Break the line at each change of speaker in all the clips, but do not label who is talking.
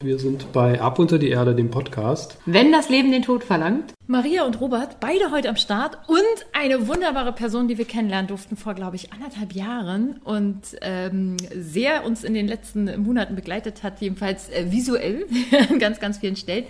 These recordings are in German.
Wir sind bei Ab unter die Erde, dem Podcast.
Wenn das Leben den Tod verlangt.
Maria und Robert, beide heute am Start und eine wunderbare Person, die wir kennenlernen durften vor, glaube ich, anderthalb Jahren und ähm, sehr uns in den letzten Monaten begleitet hat, jedenfalls äh, visuell an ganz, ganz vielen Stellen.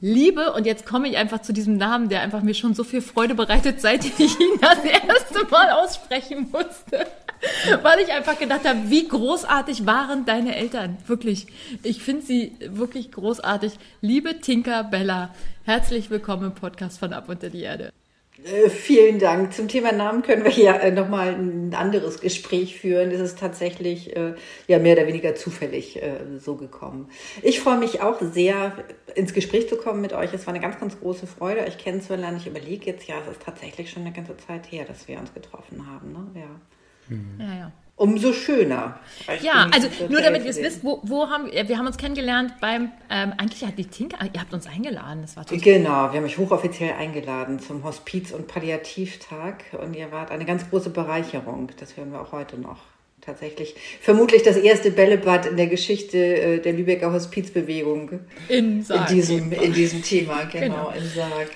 Liebe, und jetzt komme ich einfach zu diesem Namen, der einfach mir schon so viel Freude bereitet, seit ich ihn das erste Mal aussprechen musste. Weil ich einfach gedacht habe, wie großartig waren deine Eltern. Wirklich. Ich finde sie wirklich großartig. Liebe Tinker Bella, herzlich willkommen im Podcast von Ab unter die Erde.
Äh, vielen Dank. Zum Thema Namen können wir ja äh, nochmal ein anderes Gespräch führen. Es ist tatsächlich äh, ja mehr oder weniger zufällig äh, so gekommen. Ich freue mich auch sehr, ins Gespräch zu kommen mit euch. Es war eine ganz, ganz große Freude, euch kennenzulernen. Ich überlege jetzt, ja, es ist tatsächlich schon eine ganze Zeit her, dass wir uns getroffen haben. Ne? Ja. Mhm. ja, ja umso schöner.
Ja, also nur damit ihr es wisst, wo, wo haben wir, wir haben uns kennengelernt beim, ähm, eigentlich hat die Tinker, ihr habt uns eingeladen, das war
total Genau, wir haben euch hochoffiziell eingeladen zum Hospiz- und Palliativtag und ihr wart eine ganz große Bereicherung, das hören wir auch heute noch. Tatsächlich vermutlich das erste Bällebad in der Geschichte äh, der Lübecker Hospizbewegung. In, Sarg, in, diesem, in diesem Thema, genau, genau. im Sarg.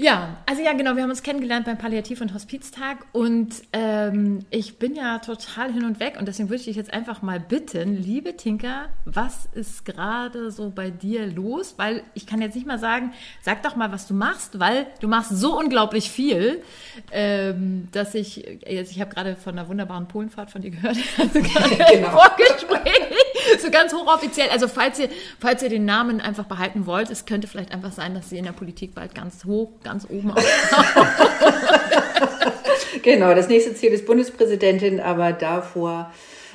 Ja, also ja, genau, wir haben uns kennengelernt beim Palliativ- und Hospiztag und ähm, ich bin ja total hin und weg und deswegen würde ich dich jetzt einfach mal bitten, liebe Tinker, was ist gerade so bei dir los? Weil ich kann jetzt nicht mal sagen, sag doch mal, was du machst, weil du machst so unglaublich viel, ähm, dass ich, jetzt, ich habe gerade von einer wunderbaren Polenfahrt von dir gehört, also genau. Vorgespräch, so ganz hochoffiziell. Also falls ihr, falls ihr den Namen einfach behalten wollt, es könnte vielleicht einfach sein, dass sie in der Politik bald ganz hoch ganz oben
Genau, das nächste Ziel ist Bundespräsidentin, aber davor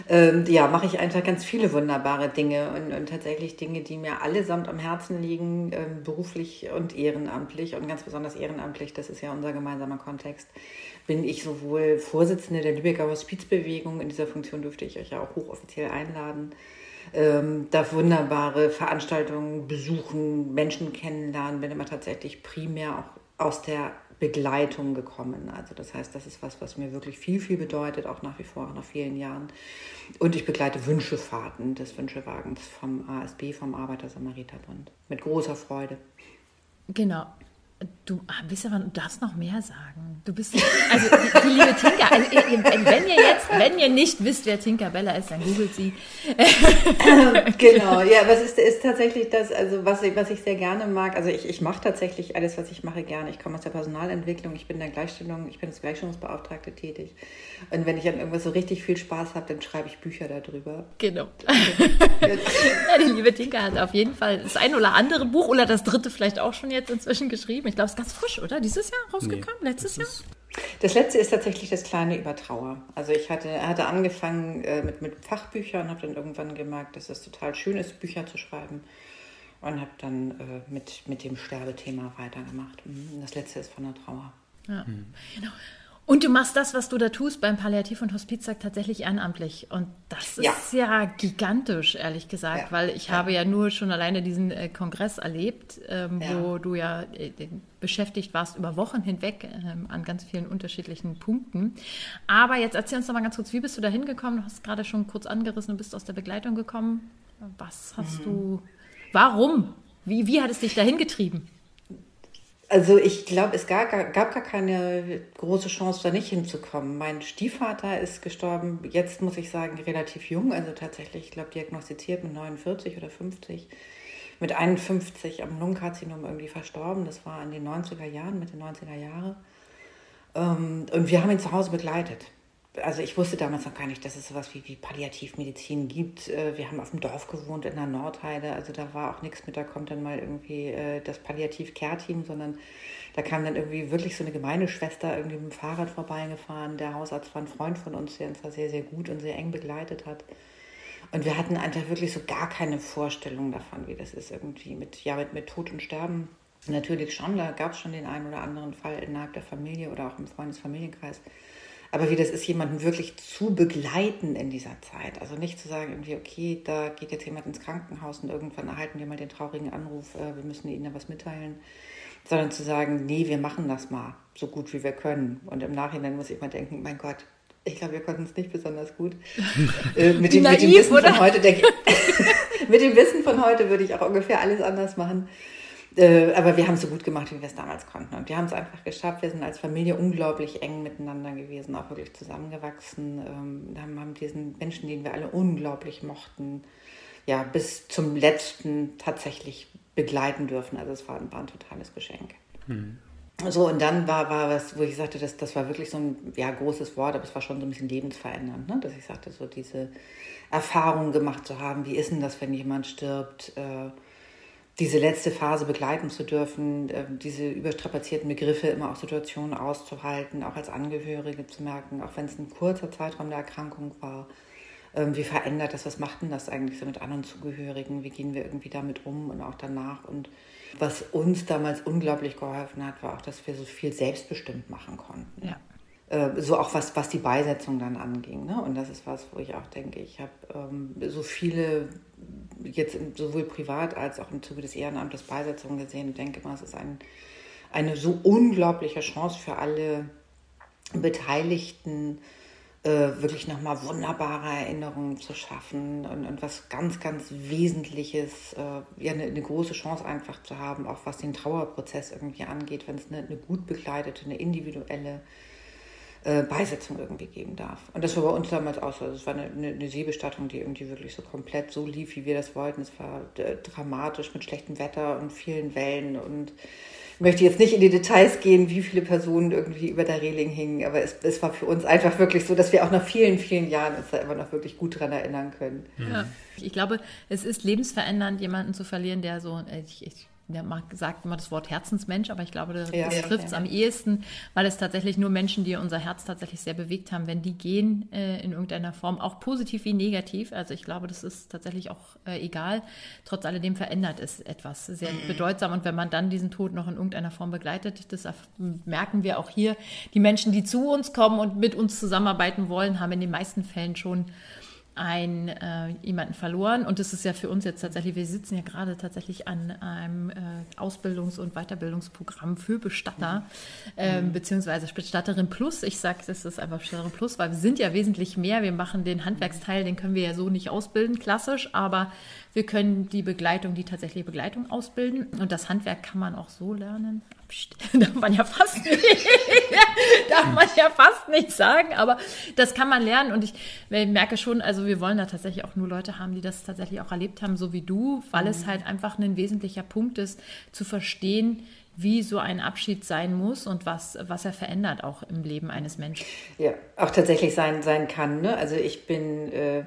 ähm, ja, mache ich einfach ganz viele wunderbare Dinge und, und, tatsächlich Dinge, die mir allesamt am Herzen liegen, ähm, beruflich und ehrenamtlich und ganz besonders ehrenamtlich, das ist ja unser gemeinsamer Kontext, bin ich sowohl Vorsitzende der Lübecker Hospizbewegung, in dieser Funktion dürfte ich euch ja auch hochoffiziell einladen, ähm, darf wunderbare Veranstaltungen besuchen, Menschen kennenlernen, bin immer tatsächlich primär auch aus der Begleitung gekommen. Also das heißt, das ist was, was mir wirklich viel, viel bedeutet, auch nach wie vor, nach vielen Jahren. Und ich begleite Wünschefahrten des Wünschewagens vom ASB, vom Arbeiter-Samariter-Bund. Mit großer Freude.
Genau. Du ah, bist aber, du darfst noch mehr sagen. Du bist, also die, die liebe Tinker, also, wenn ihr jetzt, wenn ihr nicht wisst, wer Tinker Bella ist, dann googelt sie.
genau, ja, was ist, ist tatsächlich das, also was ich, was ich sehr gerne mag, also ich, ich mache tatsächlich alles, was ich mache, gerne. Ich komme aus der Personalentwicklung, ich bin der Gleichstellung, ich bin als Gleichstellungsbeauftragte tätig. Und wenn ich an irgendwas so richtig viel Spaß habe, dann schreibe ich Bücher darüber.
Genau. ja, die liebe Tinker hat auf jeden Fall das ein oder andere Buch oder das dritte vielleicht auch schon jetzt inzwischen geschrieben. Ich glaube, es ist ganz frisch, oder? Dieses Jahr rausgekommen? Nee, Letztes Jahr?
Das letzte ist tatsächlich das kleine Übertrauer. Also ich hatte, hatte angefangen äh, mit, mit Fachbüchern, habe dann irgendwann gemerkt, dass es total schön ist, Bücher zu schreiben. Und habe dann äh, mit, mit dem Sterbethema weitergemacht. Mhm. Das letzte ist von der Trauer.
Ja, mhm. genau. Und du machst das, was du da tust beim Palliativ- und Hospiztag tatsächlich ehrenamtlich. Und das ist ja, ja gigantisch, ehrlich gesagt, ja. weil ich ja. habe ja nur schon alleine diesen äh, Kongress erlebt, ähm, wo du ja äh, beschäftigt warst über Wochen hinweg ähm, an ganz vielen unterschiedlichen Punkten. Aber jetzt erzähl uns doch mal ganz kurz, wie bist du da hingekommen? Du hast gerade schon kurz angerissen, du bist aus der Begleitung gekommen. Was hast mhm. du, warum? Wie, wie hat es dich dahin getrieben?
Also ich glaube, es gab, gab gar keine große Chance, da nicht hinzukommen. Mein Stiefvater ist gestorben, jetzt muss ich sagen, relativ jung, also tatsächlich, ich glaube, diagnostiziert mit 49 oder 50. Mit 51 am Lungenkarzinom irgendwie verstorben. Das war in den 90er Jahren, Mitte 90er Jahre. Ähm, und wir haben ihn zu Hause begleitet also ich wusste damals noch gar nicht, dass es sowas wie, wie Palliativmedizin gibt. Äh, wir haben auf dem Dorf gewohnt in der Nordheide, also da war auch nichts mit, da kommt dann mal irgendwie äh, das Palliativ-Care-Team, sondern da kam dann irgendwie wirklich so eine Gemeindeschwester irgendwie mit dem Fahrrad vorbeigefahren. Der Hausarzt war ein Freund von uns, der uns da sehr, sehr gut und sehr eng begleitet hat. Und wir hatten einfach wirklich so gar keine Vorstellung davon, wie das ist irgendwie mit, ja, mit, mit Tod und Sterben. Natürlich schon, da gab es schon den einen oder anderen Fall innerhalb der Familie oder auch im Freundesfamilienkreis. Aber wie das ist, jemanden wirklich zu begleiten in dieser Zeit. Also nicht zu sagen, irgendwie, okay, da geht jetzt jemand ins Krankenhaus und irgendwann erhalten wir mal den traurigen Anruf, äh, wir müssen ihnen da was mitteilen. Sondern zu sagen, nee, wir machen das mal so gut wie wir können. Und im Nachhinein muss ich mal denken, mein Gott, Ich glaube, wir konnten es nicht besonders gut. äh, mit, dem, Naiv, mit dem Wissen oder? von heute, denke mit dem Wissen von heute würde ich auch ungefähr alles anders machen. Äh, aber wir haben es so gut gemacht, wie wir es damals konnten. Und wir haben es einfach geschafft. Wir sind als Familie unglaublich eng miteinander gewesen, auch wirklich zusammengewachsen. Ähm, haben, haben diesen Menschen, den wir alle unglaublich mochten, ja, bis zum letzten tatsächlich begleiten dürfen. Also es war, war ein totales Geschenk. Mhm. So, und dann war, war was, wo ich sagte, das, das war wirklich so ein ja, großes Wort, aber es war schon so ein bisschen lebensverändernd, ne? dass ich sagte, so diese Erfahrung gemacht zu haben, wie ist denn das, wenn jemand stirbt, äh, diese letzte Phase begleiten zu dürfen, äh, diese überstrapazierten Begriffe immer auch Situationen auszuhalten, auch als Angehörige zu merken, auch wenn es ein kurzer Zeitraum der Erkrankung war, äh, wie verändert das, was macht denn das eigentlich so mit anderen Zugehörigen, wie gehen wir irgendwie damit um und auch danach und was uns damals unglaublich geholfen hat, war auch, dass wir so viel selbstbestimmt machen konnten. Ja. Äh, so auch was, was die Beisetzung dann anging. Ne? Und das ist was, wo ich auch denke, ich habe ähm, so viele, jetzt sowohl privat als auch im Zuge des Ehrenamtes Beisetzungen gesehen und denke mal, es ist ein, eine so unglaubliche Chance für alle Beteiligten, äh, wirklich nochmal wunderbare Erinnerungen zu schaffen und, und was ganz, ganz Wesentliches, äh, ja, eine, eine, große Chance einfach zu haben, auch was den Trauerprozess irgendwie angeht, wenn es eine, eine gut begleitete, eine individuelle äh, Beisetzung irgendwie geben darf. Und das war bei uns damals auch so. Also es war eine, eine, eine, Seebestattung, die irgendwie wirklich so komplett so lief, wie wir das wollten. Es war äh, dramatisch mit schlechtem Wetter und vielen Wellen und ich möchte jetzt nicht in die Details gehen, wie viele Personen irgendwie über der Reling hingen, aber es, es war für uns einfach wirklich so, dass wir auch nach vielen, vielen Jahren uns da immer noch wirklich gut dran erinnern können.
Ja. Ich glaube, es ist lebensverändernd, jemanden zu verlieren, der so, äh, ich, ich der sagt immer das Wort Herzensmensch, aber ich glaube, das, ja, trifft es ja. am ehesten, weil es tatsächlich nur Menschen, die unser Herz tatsächlich sehr bewegt haben, wenn die gehen äh, in irgendeiner Form, auch positiv wie negativ. Also ich glaube, das ist tatsächlich auch äh, egal. Trotz alledem verändert es etwas sehr mhm. bedeutsam. Und wenn man dann diesen Tod noch in irgendeiner Form begleitet, das merken wir auch hier. Die Menschen, die zu uns kommen und mit uns zusammenarbeiten wollen, haben in den meisten Fällen schon ein, äh, jemanden verloren. Und das ist ja für uns jetzt tatsächlich, wir sitzen ja gerade tatsächlich an einem äh, Ausbildungs- und Weiterbildungsprogramm für Bestatter, mhm. ähm, beziehungsweise Bestatterin Plus. Ich sage, das ist einfach Bestatterin Plus, weil wir sind ja wesentlich mehr. Wir machen den Handwerksteil, den können wir ja so nicht ausbilden, klassisch, aber wir können die Begleitung, die tatsächliche Begleitung ausbilden. Und das Handwerk kann man auch so lernen. Darf man ja fast nicht, darf man ja fast nicht sagen, aber das kann man lernen. Und ich merke schon, also wir wollen da tatsächlich auch nur Leute haben, die das tatsächlich auch erlebt haben, so wie du, weil mhm. es halt einfach ein wesentlicher Punkt ist, zu verstehen, wie so ein Abschied sein muss und was, was er verändert auch im Leben eines Menschen.
Ja, auch tatsächlich sein, sein kann. Ne? Also ich bin äh,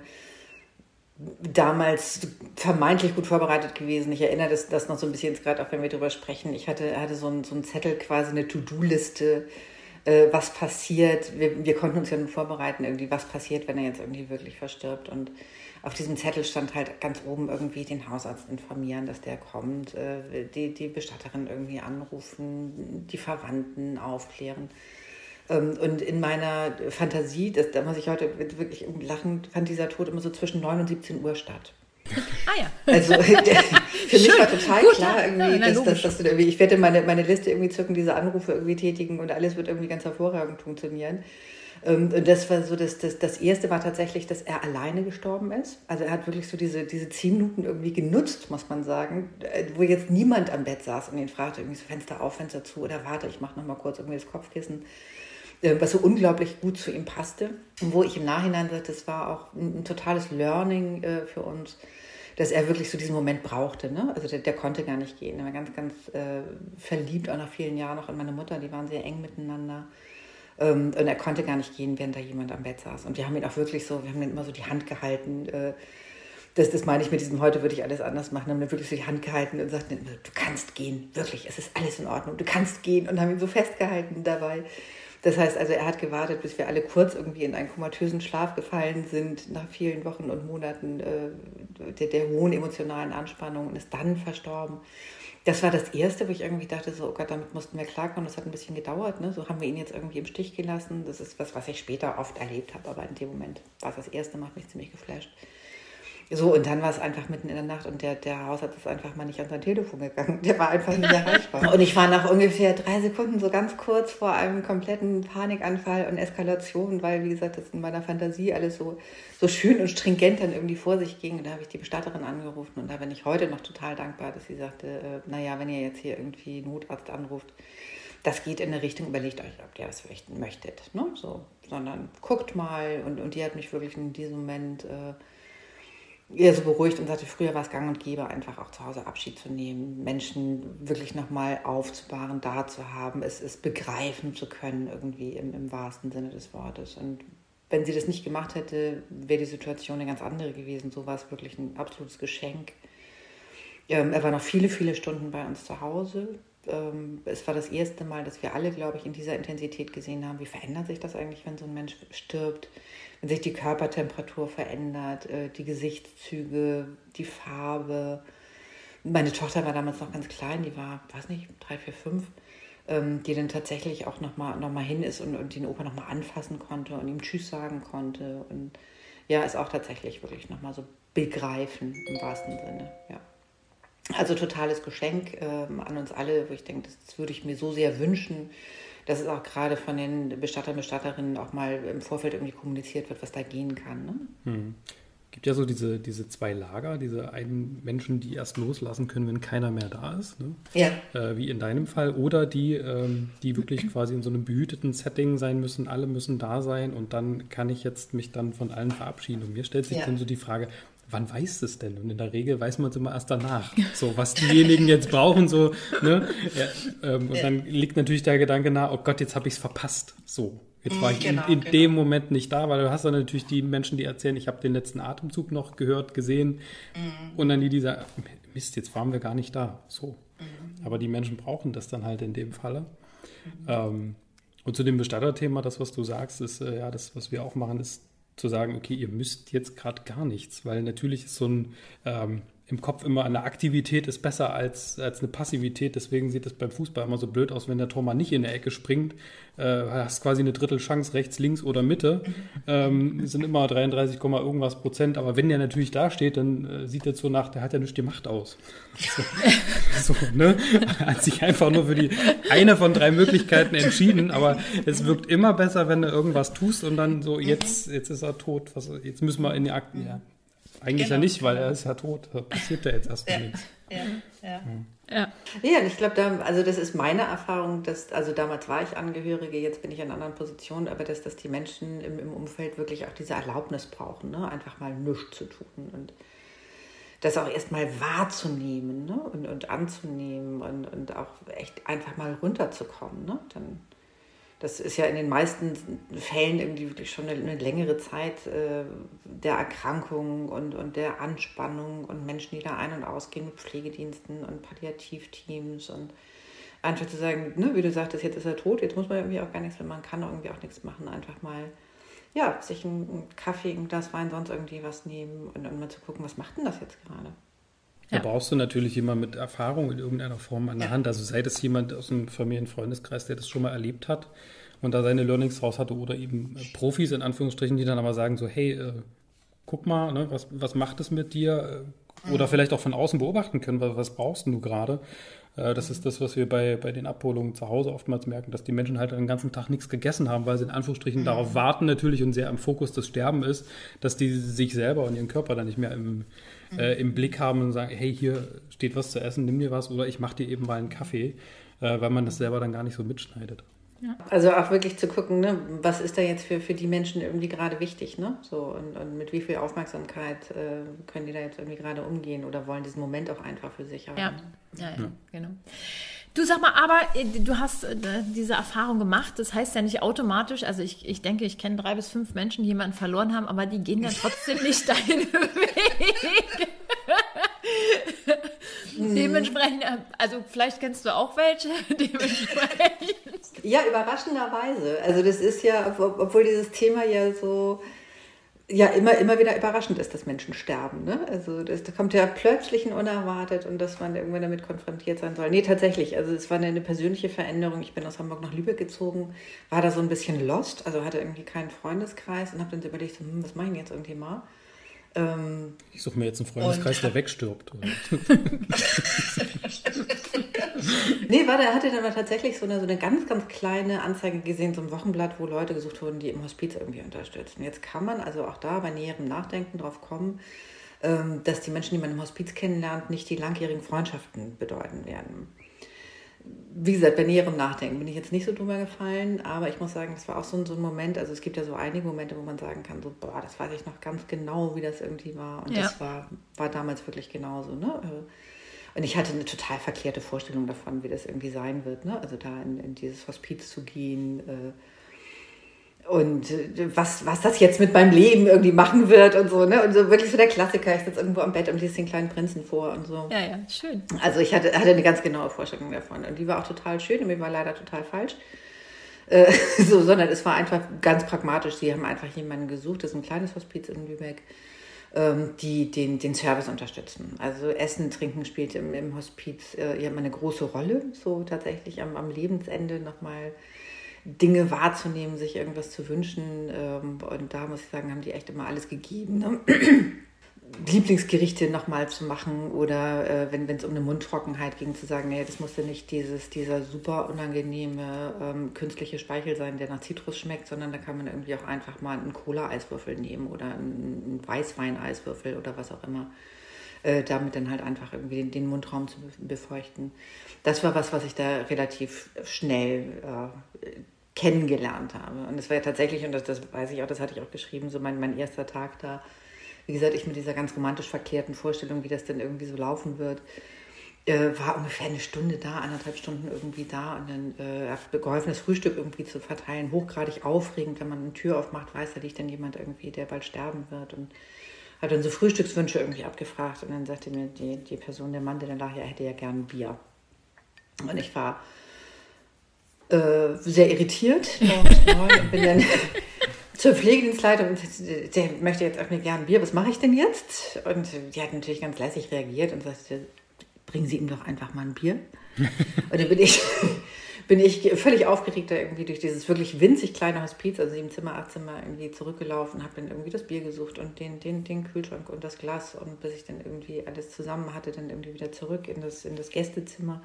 damals vermeintlich gut vorbereitet gewesen. Ich erinnere das, das noch so ein bisschen gerade, auch wenn wir darüber sprechen. Ich hatte, hatte so, einen, so Zettel, quasi eine To-Do-Liste, äh, was passiert. Wir, wir konnten uns ja nur vorbereiten, irgendwie, was passiert, wenn er jetzt irgendwie wirklich verstirbt. Und auf diesem Zettel stand halt ganz oben irgendwie den Hausarzt informieren, dass der kommt, äh, die, die Bestatterin irgendwie anrufen, die Verwandten aufklären. Ähm, und in meiner Fantasie, das, da muss ich heute wirklich lachen, fand dieser Tod immer so zwischen 9 und 17 Uhr statt.
Ah ja.
Also für mich war total Gut, klar irgendwie, ja, dass, dass, dass, dass ich werde meine, meine Liste irgendwie zücken, diese Anrufe irgendwie tätigen und alles wird irgendwie ganz hervorragend funktionieren. Ähm, und das war so, das, das, das erste war tatsächlich, dass er alleine gestorben ist. Also er hat wirklich so diese, diese zehn Minuten irgendwie genutzt, muss man sagen, äh, wo jetzt niemand am Bett saß und ihn fragte, irgendwie so Fenster auf, Fenster zu oder warte, ich mache nochmal kurz irgendwie das Kopfkissen. Äh, was so unglaublich gut zu ihm passte. Und wo ich im Nachhinein sagte, das war auch ein, ein totales Learning äh, für uns, dass er wirklich so diesen Moment brauchte. Ne? Also der, der konnte gar nicht gehen. Er war ganz, ganz äh, verliebt, auch nach vielen Jahren noch in meine Mutter. Die waren sehr eng miteinander. Ähm, und er konnte gar nicht gehen, während da jemand am Bett saß. Und wir haben ihn auch wirklich so, wir haben ihn immer so die Hand gehalten. Äh, das, das meine ich mit diesem, heute würde ich alles anders machen, haben ihn wirklich so die Hand gehalten und sagten, du kannst gehen, wirklich, es ist alles in Ordnung, du kannst gehen und haben ihn so festgehalten dabei. Das heißt also, er hat gewartet, bis wir alle kurz irgendwie in einen komatösen Schlaf gefallen sind, nach vielen Wochen und Monaten äh, der, der hohen emotionalen Anspannung und ist dann verstorben. Das war das Erste, wo ich irgendwie dachte, so, oh Gott, damit mussten wir klarkommen. Das hat ein bisschen gedauert. Ne? So haben wir ihn jetzt irgendwie im Stich gelassen. Das ist was, was ich später oft erlebt habe, aber in dem Moment war es das Erste, macht mich ziemlich geflasht. So, und dann war es einfach mitten in der Nacht und der, der Hausarzt ist einfach mal nicht an sein Telefon gegangen. Der war einfach nicht erreichbar. Und ich war nach ungefähr drei Sekunden so ganz kurz vor einem kompletten Panikanfall und Eskalation, weil, wie gesagt, das in meiner Fantasie alles so, so schön und stringent dann irgendwie vor sich ging. Und da habe ich die Bestatterin angerufen und da bin ich heute noch total dankbar, dass sie sagte, äh, naja, wenn ihr jetzt hier irgendwie Notarzt anruft, das geht in eine Richtung, überlegt euch, ob ihr das möchtet. Ne? So, sondern guckt mal und, und die hat mich wirklich in diesem Moment... Äh, eher so beruhigt und sagte, früher war es gang und gäbe, einfach auch zu Hause Abschied zu nehmen, Menschen wirklich nochmal aufzubahren, da zu haben, es, es begreifen zu können, irgendwie im, im wahrsten Sinne des Wortes. Und wenn sie das nicht gemacht hätte, wäre die Situation eine ganz andere gewesen. So war es wirklich ein absolutes Geschenk. Ähm, er war noch viele, viele Stunden bei uns zu Hause. Ähm, es war das erste Mal, dass wir alle, glaube ich, in dieser Intensität gesehen haben, wie verändert sich das eigentlich, wenn so ein Mensch stirbt wenn sich die Körpertemperatur verändert, äh, die Gesichtszüge, die Farbe. Meine Tochter war damals noch ganz klein, die war, weiß nicht, drei, vier, fünf, ähm, die dann tatsächlich auch nochmal noch mal hin ist und, und den Opa nochmal anfassen konnte und ihm Tschüss sagen konnte. Und ja, ist auch tatsächlich wirklich nochmal so begreifen im wahrsten Sinne, ja. Also totales Geschenk ähm, an uns alle, wo ich denke, das, das würde ich mir so sehr wünschen, dass es auch gerade von den Bestattern, Bestatterinnen auch mal im Vorfeld irgendwie kommuniziert wird, was da gehen kann. Ne?
Hm. gibt ja so diese, diese zwei Lager, diese einen Menschen, die erst loslassen können, wenn keiner mehr da ist, ne?
ja.
Äh, wie in deinem Fall, oder die, ähm, die wirklich quasi in so einem behüteten Setting sein müssen, alle müssen da sein und dann kann ich jetzt mich dann von allen verabschieden. Und mir stellt sich ja. dann so die Frage, wann weiß es denn? Und in der Regel weiß man es immer erst danach. So, was diejenigen jetzt brauchen, so, ne? Ja, ähm, und dann liegt natürlich der Gedanke nahe, oh Gott, jetzt habe ich es verpasst. So. Jetzt war ich genau, in, in genau. dem Moment nicht da, weil du hast dann natürlich die Menschen, die erzählen, ich habe den letzten Atemzug noch gehört, gesehen. Mhm. Und dann die, die sagen, Mist, jetzt waren wir gar nicht da. So. Mhm. Aber die Menschen brauchen das dann halt in dem Falle. Mhm. Ähm, und zu dem Bestatterthema, das, was du sagst, ist, äh, ja, das, was wir auch machen, ist zu sagen, okay, ihr müsst jetzt gerade gar nichts, weil natürlich ist so ein ähm, im Kopf immer eine Aktivität ist besser als, als eine Passivität. Deswegen sieht es beim Fußball immer so blöd aus, wenn der Tormann nicht in der Ecke springt. Äh, hast quasi eine Drittelchance rechts, links oder Mitte. Ähm, sind immer 33, irgendwas Prozent. Aber wenn der natürlich da steht, dann äh, sieht er so nach, der hat ja nicht die Macht aus. So, so, ne? Hat sich einfach nur für die eine von drei Möglichkeiten entschieden. Aber es wirkt immer besser, wenn du irgendwas tust und dann so, jetzt, jetzt ist er tot. Was, jetzt müssen wir in die Akten. Ja. Eigentlich genau. ja nicht, weil er ist ja tot. Da passiert ja jetzt erstmal
ja.
nichts.
Ja, ja. Ja. ja, ich glaube, da, also das ist meine Erfahrung, dass, also damals war ich Angehörige, jetzt bin ich in einer anderen Position, aber dass, dass die Menschen im, im Umfeld wirklich auch diese Erlaubnis brauchen, ne? einfach mal nichts zu tun und das auch erstmal wahrzunehmen ne? und, und anzunehmen und, und auch echt einfach mal runterzukommen. Ne? Dann das ist ja in den meisten Fällen irgendwie wirklich schon eine, eine längere Zeit äh, der Erkrankung und, und der Anspannung und Menschen, die da ein- und ausgehen mit Pflegediensten und Palliativteams und einfach zu sagen, ne, wie du sagtest, jetzt ist er tot, jetzt muss man irgendwie auch gar nichts, wenn man kann irgendwie auch nichts machen, einfach mal ja, sich einen Kaffee, ein Glas Wein, sonst irgendwie was nehmen und, und mal zu gucken, was macht denn das jetzt gerade?
Da brauchst du natürlich jemanden mit Erfahrung in irgendeiner Form an der ja. Hand. Also sei das jemand aus dem Familienfreundeskreis, der das schon mal erlebt hat und da seine Learnings raus hatte oder eben äh, Profis in Anführungsstrichen, die dann aber sagen so, hey, äh, guck mal, ne, was, was macht es mit dir? Äh, oder mhm. vielleicht auch von außen beobachten können, was, was brauchst du gerade? Äh, das ist das, was wir bei, bei den Abholungen zu Hause oftmals merken, dass die Menschen halt den ganzen Tag nichts gegessen haben, weil sie in Anführungsstrichen mhm. darauf warten natürlich und sehr im Fokus des Sterben ist, dass die sich selber und ihren Körper dann nicht mehr im, äh, im Blick haben und sagen, hey, hier steht was zu essen, nimm dir was oder ich mache dir eben mal einen Kaffee, äh, weil man das selber dann gar nicht so mitschneidet.
Ja. Also auch wirklich zu gucken, ne, was ist da jetzt für, für die Menschen irgendwie gerade wichtig, ne? So, und, und mit wie viel Aufmerksamkeit äh, können die da jetzt irgendwie gerade umgehen oder wollen diesen Moment auch einfach für sich haben.
Ja, ja, ja. genau. Du sag mal, aber äh, du hast äh, diese Erfahrung gemacht. Das heißt ja nicht automatisch, also ich, ich denke, ich kenne drei bis fünf Menschen, die jemanden verloren haben, aber die gehen dann trotzdem nicht deinen Weg. Dementsprechend, äh, also vielleicht kennst du auch welche. Dementsprechend.
Ja, überraschenderweise. Also das ist ja, obwohl dieses Thema ja so ja immer, immer wieder überraschend ist, dass Menschen sterben. Ne? Also das, das kommt ja plötzlich und unerwartet und dass man irgendwann damit konfrontiert sein soll. Nee, tatsächlich. Also es war eine, persönliche Veränderung. Ich bin aus Hamburg nach Lübeck gezogen, war da so ein bisschen lost, also hatte irgendwie keinen Freundeskreis und habe dann überlegt, hm, was mache ich jetzt irgendwie mal?
Ähm, ich suche mir jetzt einen Freundeskreis, der wegstirbt.
nee, war, der hatte dann tatsächlich so eine, so eine ganz, ganz kleine Anzeige gesehen, so ein Wochenblatt, wo Leute gesucht wurden, die im Hospiz irgendwie unterstützen. Jetzt kann man also auch da bei näherem Nachdenken drauf kommen, ähm, dass die Menschen, die man im Hospiz kennenlernt, nicht die langjährigen Freundschaften bedeuten werden wie gesagt, bei näherem Nachdenken bin ich jetzt nicht so drüber gefallen, aber ich muss sagen, das war auch so ein, so ein Moment, also es gibt ja so einige Momente, wo man sagen kann, so, boah, das weiß ich noch ganz genau, wie das irgendwie war. Und ja. das war, war damals wirklich genauso. Ne? Und ich hatte eine total verkehrte Vorstellung davon, wie das irgendwie sein wird. Ne? Also da in, in dieses Hospiz zu gehen. Äh, und äh, was, was das jetzt mit meinem Leben irgendwie machen wird und so, ne? Und so wirklich so der Klassiker, ich sitze irgendwo am Bett und lese den kleinen Prinzen vor und so.
Ja, ja, schön.
Also ich hatte, hatte eine ganz genaue Vorstellung davon. Und die war auch total schön und mir war leider total falsch. Äh, so, sondern es war einfach ganz pragmatisch. Sie haben einfach jemanden gesucht, das ist ein kleines Hospiz in Lübeck, ähm, die den, den Service unterstützen. Also Essen, Trinken spielt im, im Hospiz äh, ja eine große Rolle, so tatsächlich am, am Lebensende nochmal Dinge wahrzunehmen, sich irgendwas zu wünschen. Ähm, und da muss ich sagen, haben die echt immer alles gegeben. Ne? Lieblingsgerichte nochmal zu machen oder äh, wenn es um eine Mundtrockenheit ging, zu sagen, nee, das musste nicht dieses, dieser super unangenehme ähm, künstliche Speichel sein, der nach Zitrus schmeckt, sondern da kann man irgendwie auch einfach mal einen Cola-Eiswürfel nehmen oder einen, Weißwein-Eiswürfel oder was auch immer. Äh, damit dann halt einfach irgendwie den, den, Mundraum zu befeuchten. Das war was, was ich da relativ schnell äh, kennengelernt habe. Und es war ja tatsächlich, und das, das weiß ich auch, das hatte ich auch geschrieben, so mein, mein erster Tag da. Wie gesagt, ich mit dieser ganz romantisch verkehrten Vorstellung, wie das denn irgendwie so laufen wird, äh, war ungefähr eine Stunde da, anderthalb Stunden irgendwie da und dann äh, habe geholfen, das Frühstück irgendwie zu verteilen. Hochgradig aufregend, wenn man eine Tür aufmacht, weiß da liegt dann jemand irgendwie, der bald sterben wird und hat dann so Frühstückswünsche irgendwie abgefragt und dann sagte mir die, die Person, der Mann, der dann lag, er hätte ja gern Bier. Und ich war äh, sehr irritiert und bin dann zur Pflegedienstleitung und der möchte jetzt auch mir gerne Bier, was mache ich denn jetzt? Und die hat natürlich ganz lässig reagiert und sagte, bringen Sie ihm doch einfach mal ein Bier. und dann bin ich, bin ich völlig aufgeregt irgendwie durch dieses wirklich winzig kleine Hospiz, also sieben Zimmer, acht Zimmer, irgendwie zurückgelaufen, habe dann irgendwie das Bier gesucht und den, den, den Kühlschrank und das Glas und bis ich dann irgendwie alles zusammen hatte, dann irgendwie wieder zurück in das, in das Gästezimmer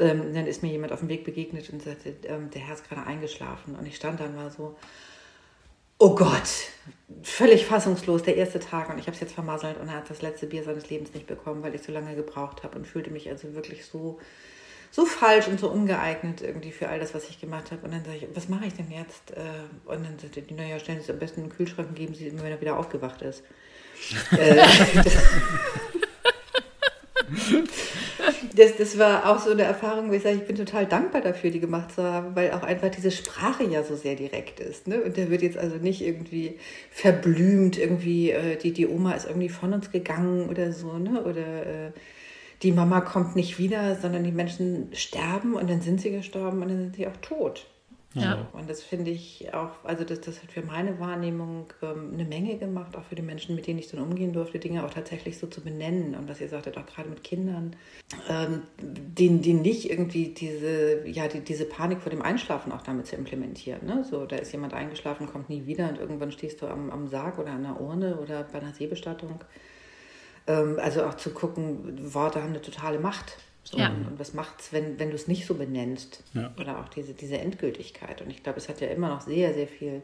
ähm, dann ist mir jemand auf dem Weg begegnet und sagte, ähm, der Herr ist gerade eingeschlafen. Und ich stand dann war so, oh Gott, völlig fassungslos, der erste Tag. Und ich habe es jetzt vermasselt und er hat das letzte Bier seines Lebens nicht bekommen, weil ich so lange gebraucht habe und fühlte mich also wirklich so, so falsch und so ungeeignet irgendwie für all das, was ich gemacht habe. Und dann sage ich, was mache ich denn jetzt? Äh, und dann sagte die, naja, stellen Sie es am besten in den Kühlschrank und geben Sie ihm, wenn er wieder aufgewacht ist. äh, das, das war auch so eine Erfahrung, wo ich sage, ich bin total dankbar dafür, die gemacht zu haben, weil auch einfach diese Sprache ja so sehr direkt ist. Ne? Und der wird jetzt also nicht irgendwie verblümt, irgendwie, äh, die, die Oma ist irgendwie von uns gegangen oder so, ne? Oder äh, die Mama kommt nicht wieder, sondern die Menschen sterben und dann sind sie gestorben und dann sind sie auch tot. Ja. Und das finde ich auch, also das, das hat für meine Wahrnehmung ähm, eine Menge gemacht, auch für die Menschen, mit denen ich dann umgehen durfte, Dinge auch tatsächlich so zu benennen. Und was ihr sagtet, auch gerade mit Kindern, ähm, denen, die nicht irgendwie diese, ja, die, diese Panik vor dem Einschlafen auch damit zu implementieren. Ne? So, da ist jemand eingeschlafen, kommt nie wieder und irgendwann stehst du am, am Sarg oder an der Urne oder bei einer Seebestattung. Ähm, also auch zu gucken, Worte haben eine totale Macht. So, ja. Und was macht es, wenn, wenn du es nicht so benennst? Ja. Oder auch diese, diese Endgültigkeit. Und ich glaube, es hat ja immer noch sehr, sehr viel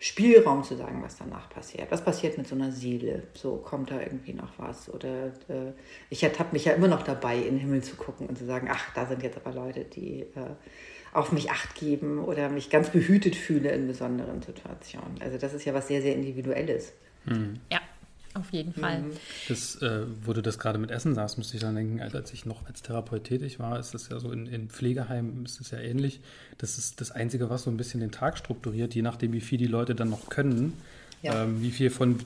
Spielraum zu sagen, was danach passiert. Was passiert mit so einer Seele? So kommt da irgendwie noch was? Oder äh, ich ertappe mich ja immer noch dabei, in den Himmel zu gucken und zu sagen, ach, da sind jetzt aber Leute, die äh, auf mich acht geben oder mich ganz behütet fühle in besonderen Situationen. Also das ist ja was sehr, sehr Individuelles.
Hm. Ja. Auf jeden Fall. Mhm.
Das, äh, wo du das gerade mit Essen sagst, musste ich dann denken, als, als ich noch als Therapeut tätig war, ist das ja so in, in Pflegeheimen ist es ja ähnlich. Das ist das Einzige, was so ein bisschen den Tag strukturiert, je nachdem, wie viel die Leute dann noch können, ja. ähm, wie viel von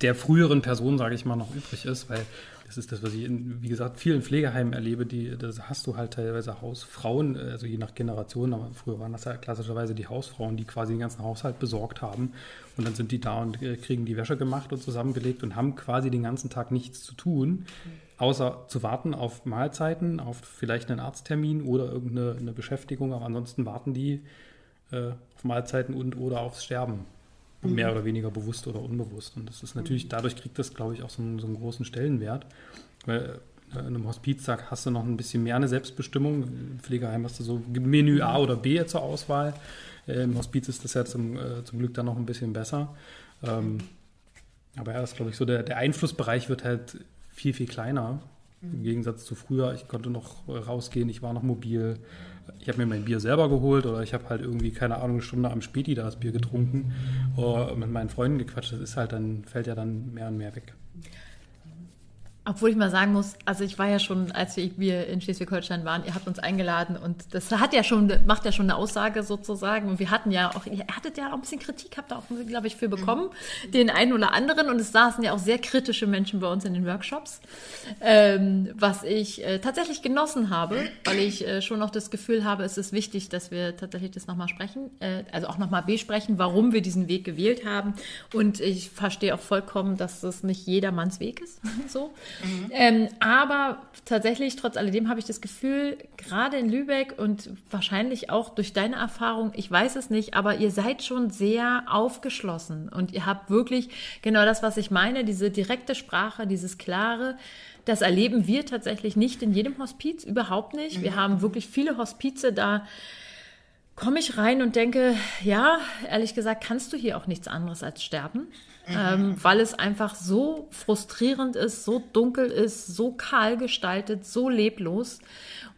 der früheren Person, sage ich mal, noch übrig ist, weil das ist das, was ich, in, wie gesagt, vielen Pflegeheimen erlebe, die, das hast du halt teilweise Hausfrauen, also je nach Generation, aber früher waren das ja klassischerweise die Hausfrauen, die quasi den ganzen Haushalt besorgt haben und dann sind die da und äh, kriegen die Wäsche gemacht und zusammengelegt und haben quasi den ganzen Tag nichts zu tun, außer zu warten auf Mahlzeiten, auf vielleicht einen Arzttermin oder irgendeine Beschäftigung, aber ansonsten warten die äh, auf Mahlzeiten und oder aufs Sterben. Mhm. mehr oder weniger bewusst oder unbewusst. Und das ist natürlich, mhm. dadurch kriegt das, glaube ich, auch so einen, so einen großen Stellenwert. Weil äh, in einem Hospiztag hast du noch ein bisschen mehr eine Selbstbestimmung. Im Pflegeheim hast du so Menü A oder B zur Auswahl. Äh, Im Hospiz ist das ja zum, äh, zum Glück dann noch ein bisschen besser. Ähm, aber ja, das glaube ich so, der, der Einflussbereich wird halt viel, viel kleiner. Im Gegensatz zu früher, ich konnte noch rausgehen, ich war noch mobil. Ich habe mir mein Bier selber geholt oder ich habe halt irgendwie, keine Ahnung, eine Stunde am Späti da das Bier getrunken oder mit meinen Freunden gequatscht. Das ist halt dann, fällt ja dann mehr und mehr weg.
Obwohl ich mal sagen muss, also ich war ja schon, als wir in Schleswig-Holstein waren, ihr habt uns eingeladen und das hat ja schon, macht ja schon eine Aussage sozusagen. Und wir hatten ja auch, ihr hattet ja auch ein bisschen Kritik, habt ihr auch, glaube ich, für bekommen, mhm. den einen oder anderen. Und es saßen ja auch sehr kritische Menschen bei uns in den Workshops, ähm, was ich äh, tatsächlich genossen habe, weil ich äh, schon noch das Gefühl habe, es ist wichtig, dass wir tatsächlich das nochmal sprechen, äh, also auch nochmal besprechen, warum wir diesen Weg gewählt haben. Und ich verstehe auch vollkommen, dass das nicht jedermanns Weg ist, so. Mhm. Ähm, aber tatsächlich, trotz alledem, habe ich das Gefühl, gerade in Lübeck und wahrscheinlich auch durch deine Erfahrung, ich weiß es nicht, aber ihr seid schon sehr aufgeschlossen und ihr habt wirklich genau das, was ich meine, diese direkte Sprache, dieses klare. Das erleben wir tatsächlich nicht in jedem Hospiz, überhaupt nicht. Wir mhm. haben wirklich viele Hospize da komme ich rein und denke, ja, ehrlich gesagt, kannst du hier auch nichts anderes als sterben ähm, weil es einfach so frustrierend ist, so dunkel ist, so kahl gestaltet, so leblos.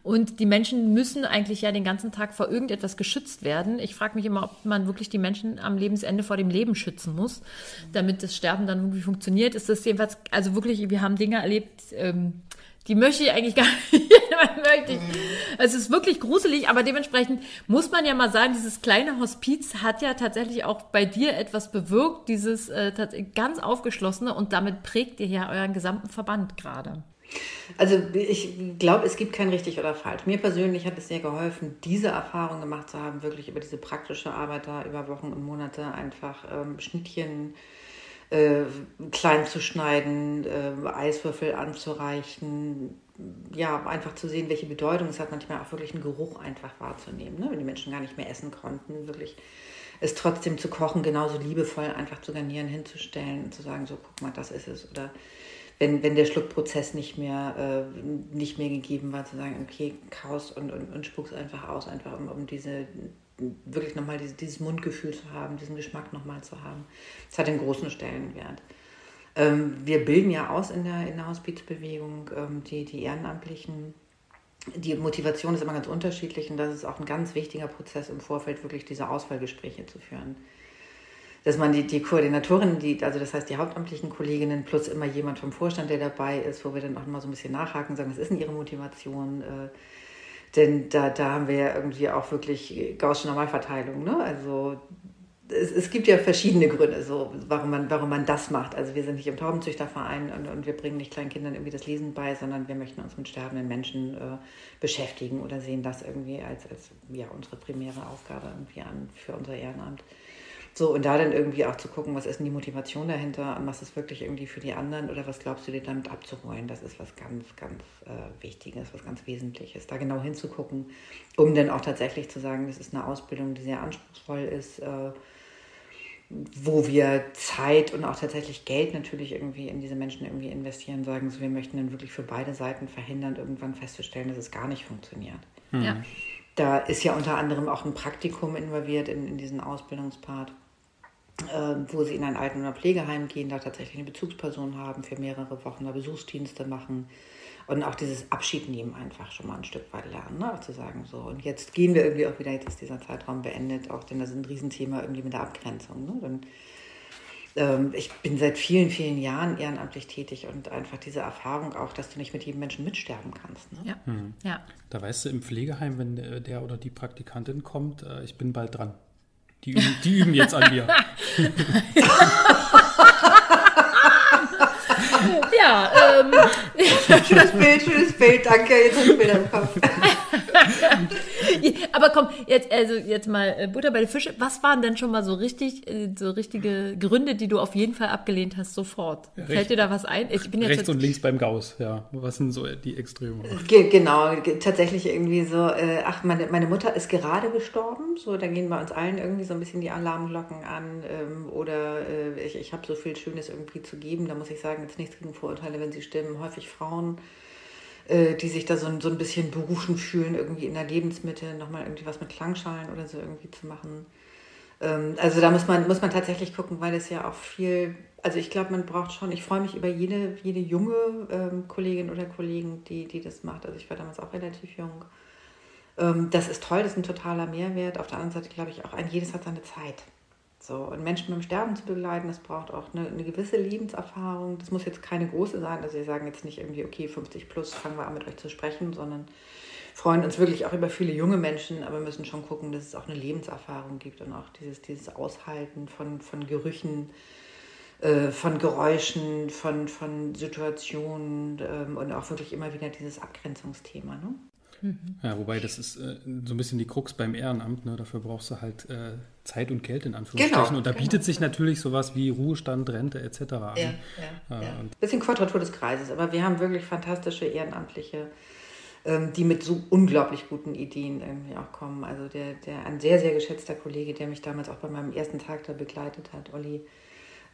Und die Menschen müssen eigentlich ja den ganzen Tag vor irgendetwas geschützt werden. Ich frage mich immer, ob man wirklich die Menschen am Lebensende vor dem Leben schützen muss, damit das Sterben dann wirklich funktioniert. Ist das jedenfalls, also wirklich, wir haben Dinge erlebt, ähm, die möchte ich eigentlich gar nicht. möchte ich. Es ist wirklich gruselig, aber dementsprechend muss man ja mal sagen, dieses kleine Hospiz hat ja tatsächlich auch bei dir etwas bewirkt, dieses äh, ganz aufgeschlossene und damit prägt ihr ja euren gesamten Verband gerade.
Also ich glaube, es gibt kein richtig oder falsch. Mir persönlich hat es sehr geholfen, diese Erfahrung gemacht zu haben, wirklich über diese praktische Arbeit da über Wochen und Monate einfach ähm, Schnittchen äh, klein zu schneiden, äh, Eiswürfel anzureichen, ja, einfach zu sehen, welche Bedeutung es hat, manchmal auch wirklich einen Geruch einfach wahrzunehmen, ne? wenn die Menschen gar nicht mehr essen konnten, wirklich es trotzdem zu kochen, genauso liebevoll einfach zu garnieren, hinzustellen und zu sagen, so guck mal, das ist es. Oder wenn, wenn der Schluckprozess nicht mehr, äh, nicht mehr gegeben war, zu sagen, okay, kaus und, und, und spuck's einfach aus, einfach um, um diese wirklich nochmal dieses, dieses Mundgefühl zu haben, diesen Geschmack nochmal zu haben. Das hat einen großen Stellenwert. Ähm, wir bilden ja aus in der, in der Hospizbewegung ähm, die, die Ehrenamtlichen. Die Motivation ist immer ganz unterschiedlich und das ist auch ein ganz wichtiger Prozess im Vorfeld, wirklich diese Auswahlgespräche zu führen. Dass man die, die Koordinatorin, die, also das heißt die hauptamtlichen Kolleginnen plus immer jemand vom Vorstand, der dabei ist, wo wir dann auch mal so ein bisschen nachhaken, sagen, was ist denn ihre Motivation? Äh, denn da, da haben wir ja irgendwie auch wirklich Gaußsche Normalverteilung. Ne? Also es, es, gibt ja verschiedene Gründe, so, warum, man, warum man das macht. Also wir sind nicht im Taubenzüchterverein und, und wir bringen nicht kleinen Kindern irgendwie das Lesen bei, sondern wir möchten uns mit sterbenden Menschen äh, beschäftigen oder sehen das irgendwie als, als ja, unsere primäre Aufgabe irgendwie an für unser Ehrenamt. So, und da dann irgendwie auch zu gucken, was ist denn die Motivation dahinter und was ist wirklich irgendwie für die anderen oder was glaubst du dir damit abzuholen, das ist was ganz, ganz äh, Wichtiges, was ganz Wesentliches. Da genau hinzugucken, um dann auch tatsächlich zu sagen, das ist eine Ausbildung, die sehr anspruchsvoll ist, äh, wo wir Zeit und auch tatsächlich Geld natürlich irgendwie in diese Menschen irgendwie investieren, sagen so, wir möchten dann wirklich für beide Seiten verhindern, irgendwann festzustellen, dass es gar nicht funktioniert.
Mhm. Ja.
Da ist ja unter anderem auch ein Praktikum involviert in, in diesen Ausbildungspart, äh, wo sie in ein Alten- oder Pflegeheim gehen, da tatsächlich eine Bezugsperson haben, für mehrere Wochen da Besuchsdienste machen und auch dieses Abschied nehmen einfach schon mal ein Stück weit lernen. Ne? Auch zu sagen, so, und jetzt gehen wir irgendwie auch wieder, jetzt ist dieser Zeitraum beendet, auch denn das ist ein Riesenthema irgendwie mit der Abgrenzung. Ne? Dann, ich bin seit vielen, vielen Jahren ehrenamtlich tätig und einfach diese Erfahrung auch, dass du nicht mit jedem Menschen mitsterben kannst. Ne?
Ja. Mhm. ja.
Da weißt du im Pflegeheim, wenn der oder die Praktikantin kommt, äh, ich bin bald dran. Die üben, die üben jetzt an mir.
ja, ähm.
schönes Bild, schönes Bild, danke, jetzt habe ich Bilder im Kopf.
Aber komm, jetzt, also jetzt mal äh, Butter bei den Fische. Was waren denn schon mal so richtig, äh, so richtige Gründe, die du auf jeden Fall abgelehnt hast, sofort? Ja, Fällt dir da was ein?
Ich bin jetzt rechts und links beim Gauss, ja. Was sind so die Extreme?
Genau, tatsächlich irgendwie so, äh, ach, meine, meine Mutter ist gerade gestorben. So, da gehen bei uns allen irgendwie so ein bisschen die Alarmglocken an. Ähm, oder äh, ich, ich habe so viel Schönes irgendwie zu geben. Da muss ich sagen, jetzt nichts gegen Vorurteile, wenn sie stimmen. Häufig Frauen äh, die sich da so, so ein bisschen berufen fühlen, irgendwie in der Lebensmitte nochmal irgendwie was mit Klangschalen oder so irgendwie zu machen. Ähm, also da muss man, muss man tatsächlich gucken, weil es ja auch viel, also ich glaube, man braucht schon, ich freue mich über jede, jede junge ähm, Kollegin oder Kollegen, die, die das macht. Also ich war damals auch relativ jung. Ähm, das ist toll, das ist ein totaler Mehrwert. Auf der anderen Seite glaube ich auch, ein jedes hat seine Zeit. So, und Menschen beim Sterben zu begleiten, das braucht auch eine, eine, gewisse Lebenserfahrung. Das muss jetzt keine große sein. Also wir sagen jetzt nicht irgendwie, okay, 50 plus, fangen wir an mit euch zu sprechen, sondern freuen uns wirklich auch über viele junge Menschen, aber müssen schon gucken, dass es auch eine Lebenserfahrung gibt und auch dieses, dieses Aushalten von, von Gerüchen, äh, von Geräuschen, von, von Situationen ähm, und auch wirklich immer wieder dieses Abgrenzungsthema. Ne?
Ja, wobei das ist äh, so ein bisschen die Krux beim Ehrenamt. Ne? Dafür brauchst du halt äh, Zeit und Geld in Anführungsstrichen. Genau, und da genau. bietet sich natürlich sowas wie Ruhestand, Rente etc. an. Ja, ja,
ja. Ein bisschen Quadratur des Kreises, aber wir haben wirklich fantastische Ehrenamtliche, ähm, die mit so unglaublich guten Ideen irgendwie auch kommen. Also der, der ein sehr, sehr geschätzter Kollege, der mich damals auch bei meinem ersten Tag da begleitet hat, Olli,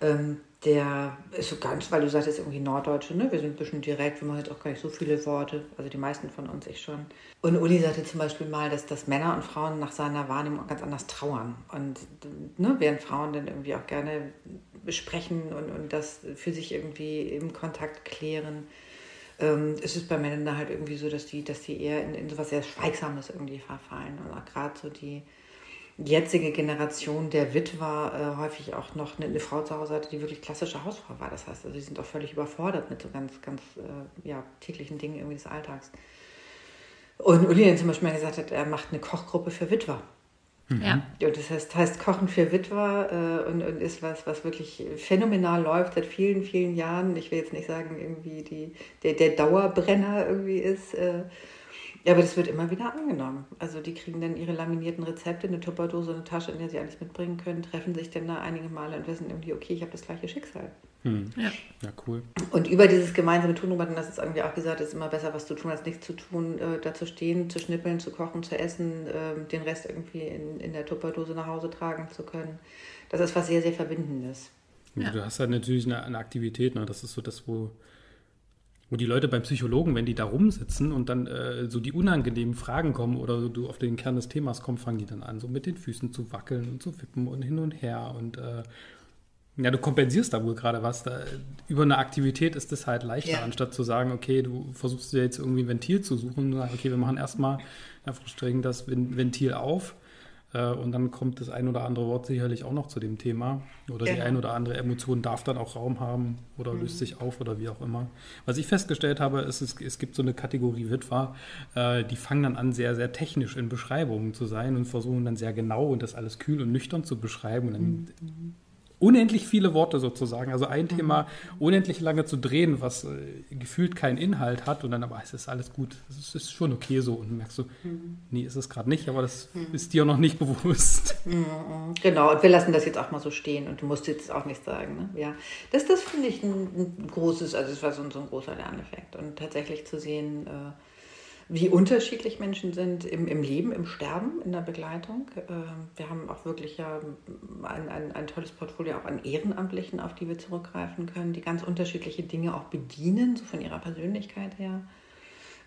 ähm, der ist so ganz, weil du sagtest, irgendwie Norddeutsche, ne? Wir sind ein bisschen direkt, wir machen jetzt auch gar nicht so viele Worte, also die meisten von uns, ich schon. Und Uli sagte zum Beispiel mal, dass, dass Männer und Frauen nach seiner Wahrnehmung ganz anders trauern. Und ne, während Frauen dann irgendwie auch gerne besprechen und, und das für sich irgendwie im Kontakt klären, ähm, ist es bei Männern da halt irgendwie so, dass die, dass die eher in, in so was sehr Schweigsames irgendwie verfallen. Und auch gerade so die jetzige Generation der Witwer äh, häufig auch noch eine, eine, Frau zu Hause hatte, die wirklich klassische Hausfrau war. Das heißt, also sie sind auch völlig überfordert mit so ganz, ganz äh, ja, täglichen Dingen irgendwie des Alltags. Und Uli dann zum Beispiel mal gesagt hat, er macht eine Kochgruppe für Witwer. Mhm. Ja. Und das heißt, heißt Kochen für Witwer äh, und, und ist was, was wirklich phänomenal läuft seit vielen, vielen Jahren. Ich will jetzt nicht sagen, irgendwie die, der, der Dauerbrenner irgendwie ist. Ja, aber das wird immer wieder angenommen. Also die kriegen dann ihre laminierten Rezepte, eine Tupperdose, eine Tasche, in der sie alles mitbringen können, treffen sich dann da einige Male und wissen irgendwie, okay, ich habe das gleiche Schicksal.
Hm. Ja. ja, cool.
Und über dieses gemeinsame Tun, Robert, das ist irgendwie auch gesagt, es ist immer besser, was zu tun, als nichts zu tun, äh, da zu stehen, zu schnippeln, zu kochen, zu essen, äh, den Rest irgendwie in, in der Tupperdose nach Hause tragen zu können. Das ist was sehr, sehr Verbindendes.
Ja. Du hast halt natürlich eine, eine Aktivität, ne? das ist so das, wo wo die Leute beim Psychologen, wenn die da rumsitzen und dann äh, so die unangenehmen Fragen kommen oder du auf den Kern des Themas kommst, fangen die dann an, so mit den Füßen zu wackeln und zu wippen und hin und her. Und äh, ja, du kompensierst da wohl gerade was. Da, über eine Aktivität ist das halt leichter, ja. anstatt zu sagen, okay, du versuchst dir jetzt irgendwie ein Ventil zu suchen und sagst, okay, wir machen erstmal, ja, strengen das Ventil auf und dann kommt das ein oder andere Wort sicherlich auch noch zu dem Thema. Oder genau. die ein oder andere Emotion darf dann auch Raum haben oder mhm. löst sich auf oder wie auch immer. Was ich festgestellt habe, ist, es, es gibt so eine Kategorie Witwer, äh, die fangen dann an, sehr, sehr technisch in Beschreibungen zu sein und versuchen dann sehr genau und das alles kühl und nüchtern zu beschreiben. Und dann mhm unendlich viele Worte sozusagen. Also ein mhm. Thema unendlich lange zu drehen, was äh, gefühlt keinen Inhalt hat und dann aber es ist alles gut, es ist schon okay so und merkst du, mhm. nee, ist es gerade nicht, aber das mhm. ist dir noch nicht bewusst.
Mhm. Genau, und wir lassen das jetzt auch mal so stehen und du musst jetzt auch nicht sagen. Ne? Ja, das, das finde ich ein, ein, großes, also es war so, so, ein großer Lerneffekt und tatsächlich zu sehen, äh, wie unterschiedlich Menschen sind im, im Leben, im Sterben, in der Begleitung. Ähm, wir haben auch wirklich ja ein, ein, ein tolles Portfolio auch an Ehrenamtlichen, auf die wir zurückgreifen können, die ganz unterschiedliche Dinge auch bedienen, so von ihrer Persönlichkeit her.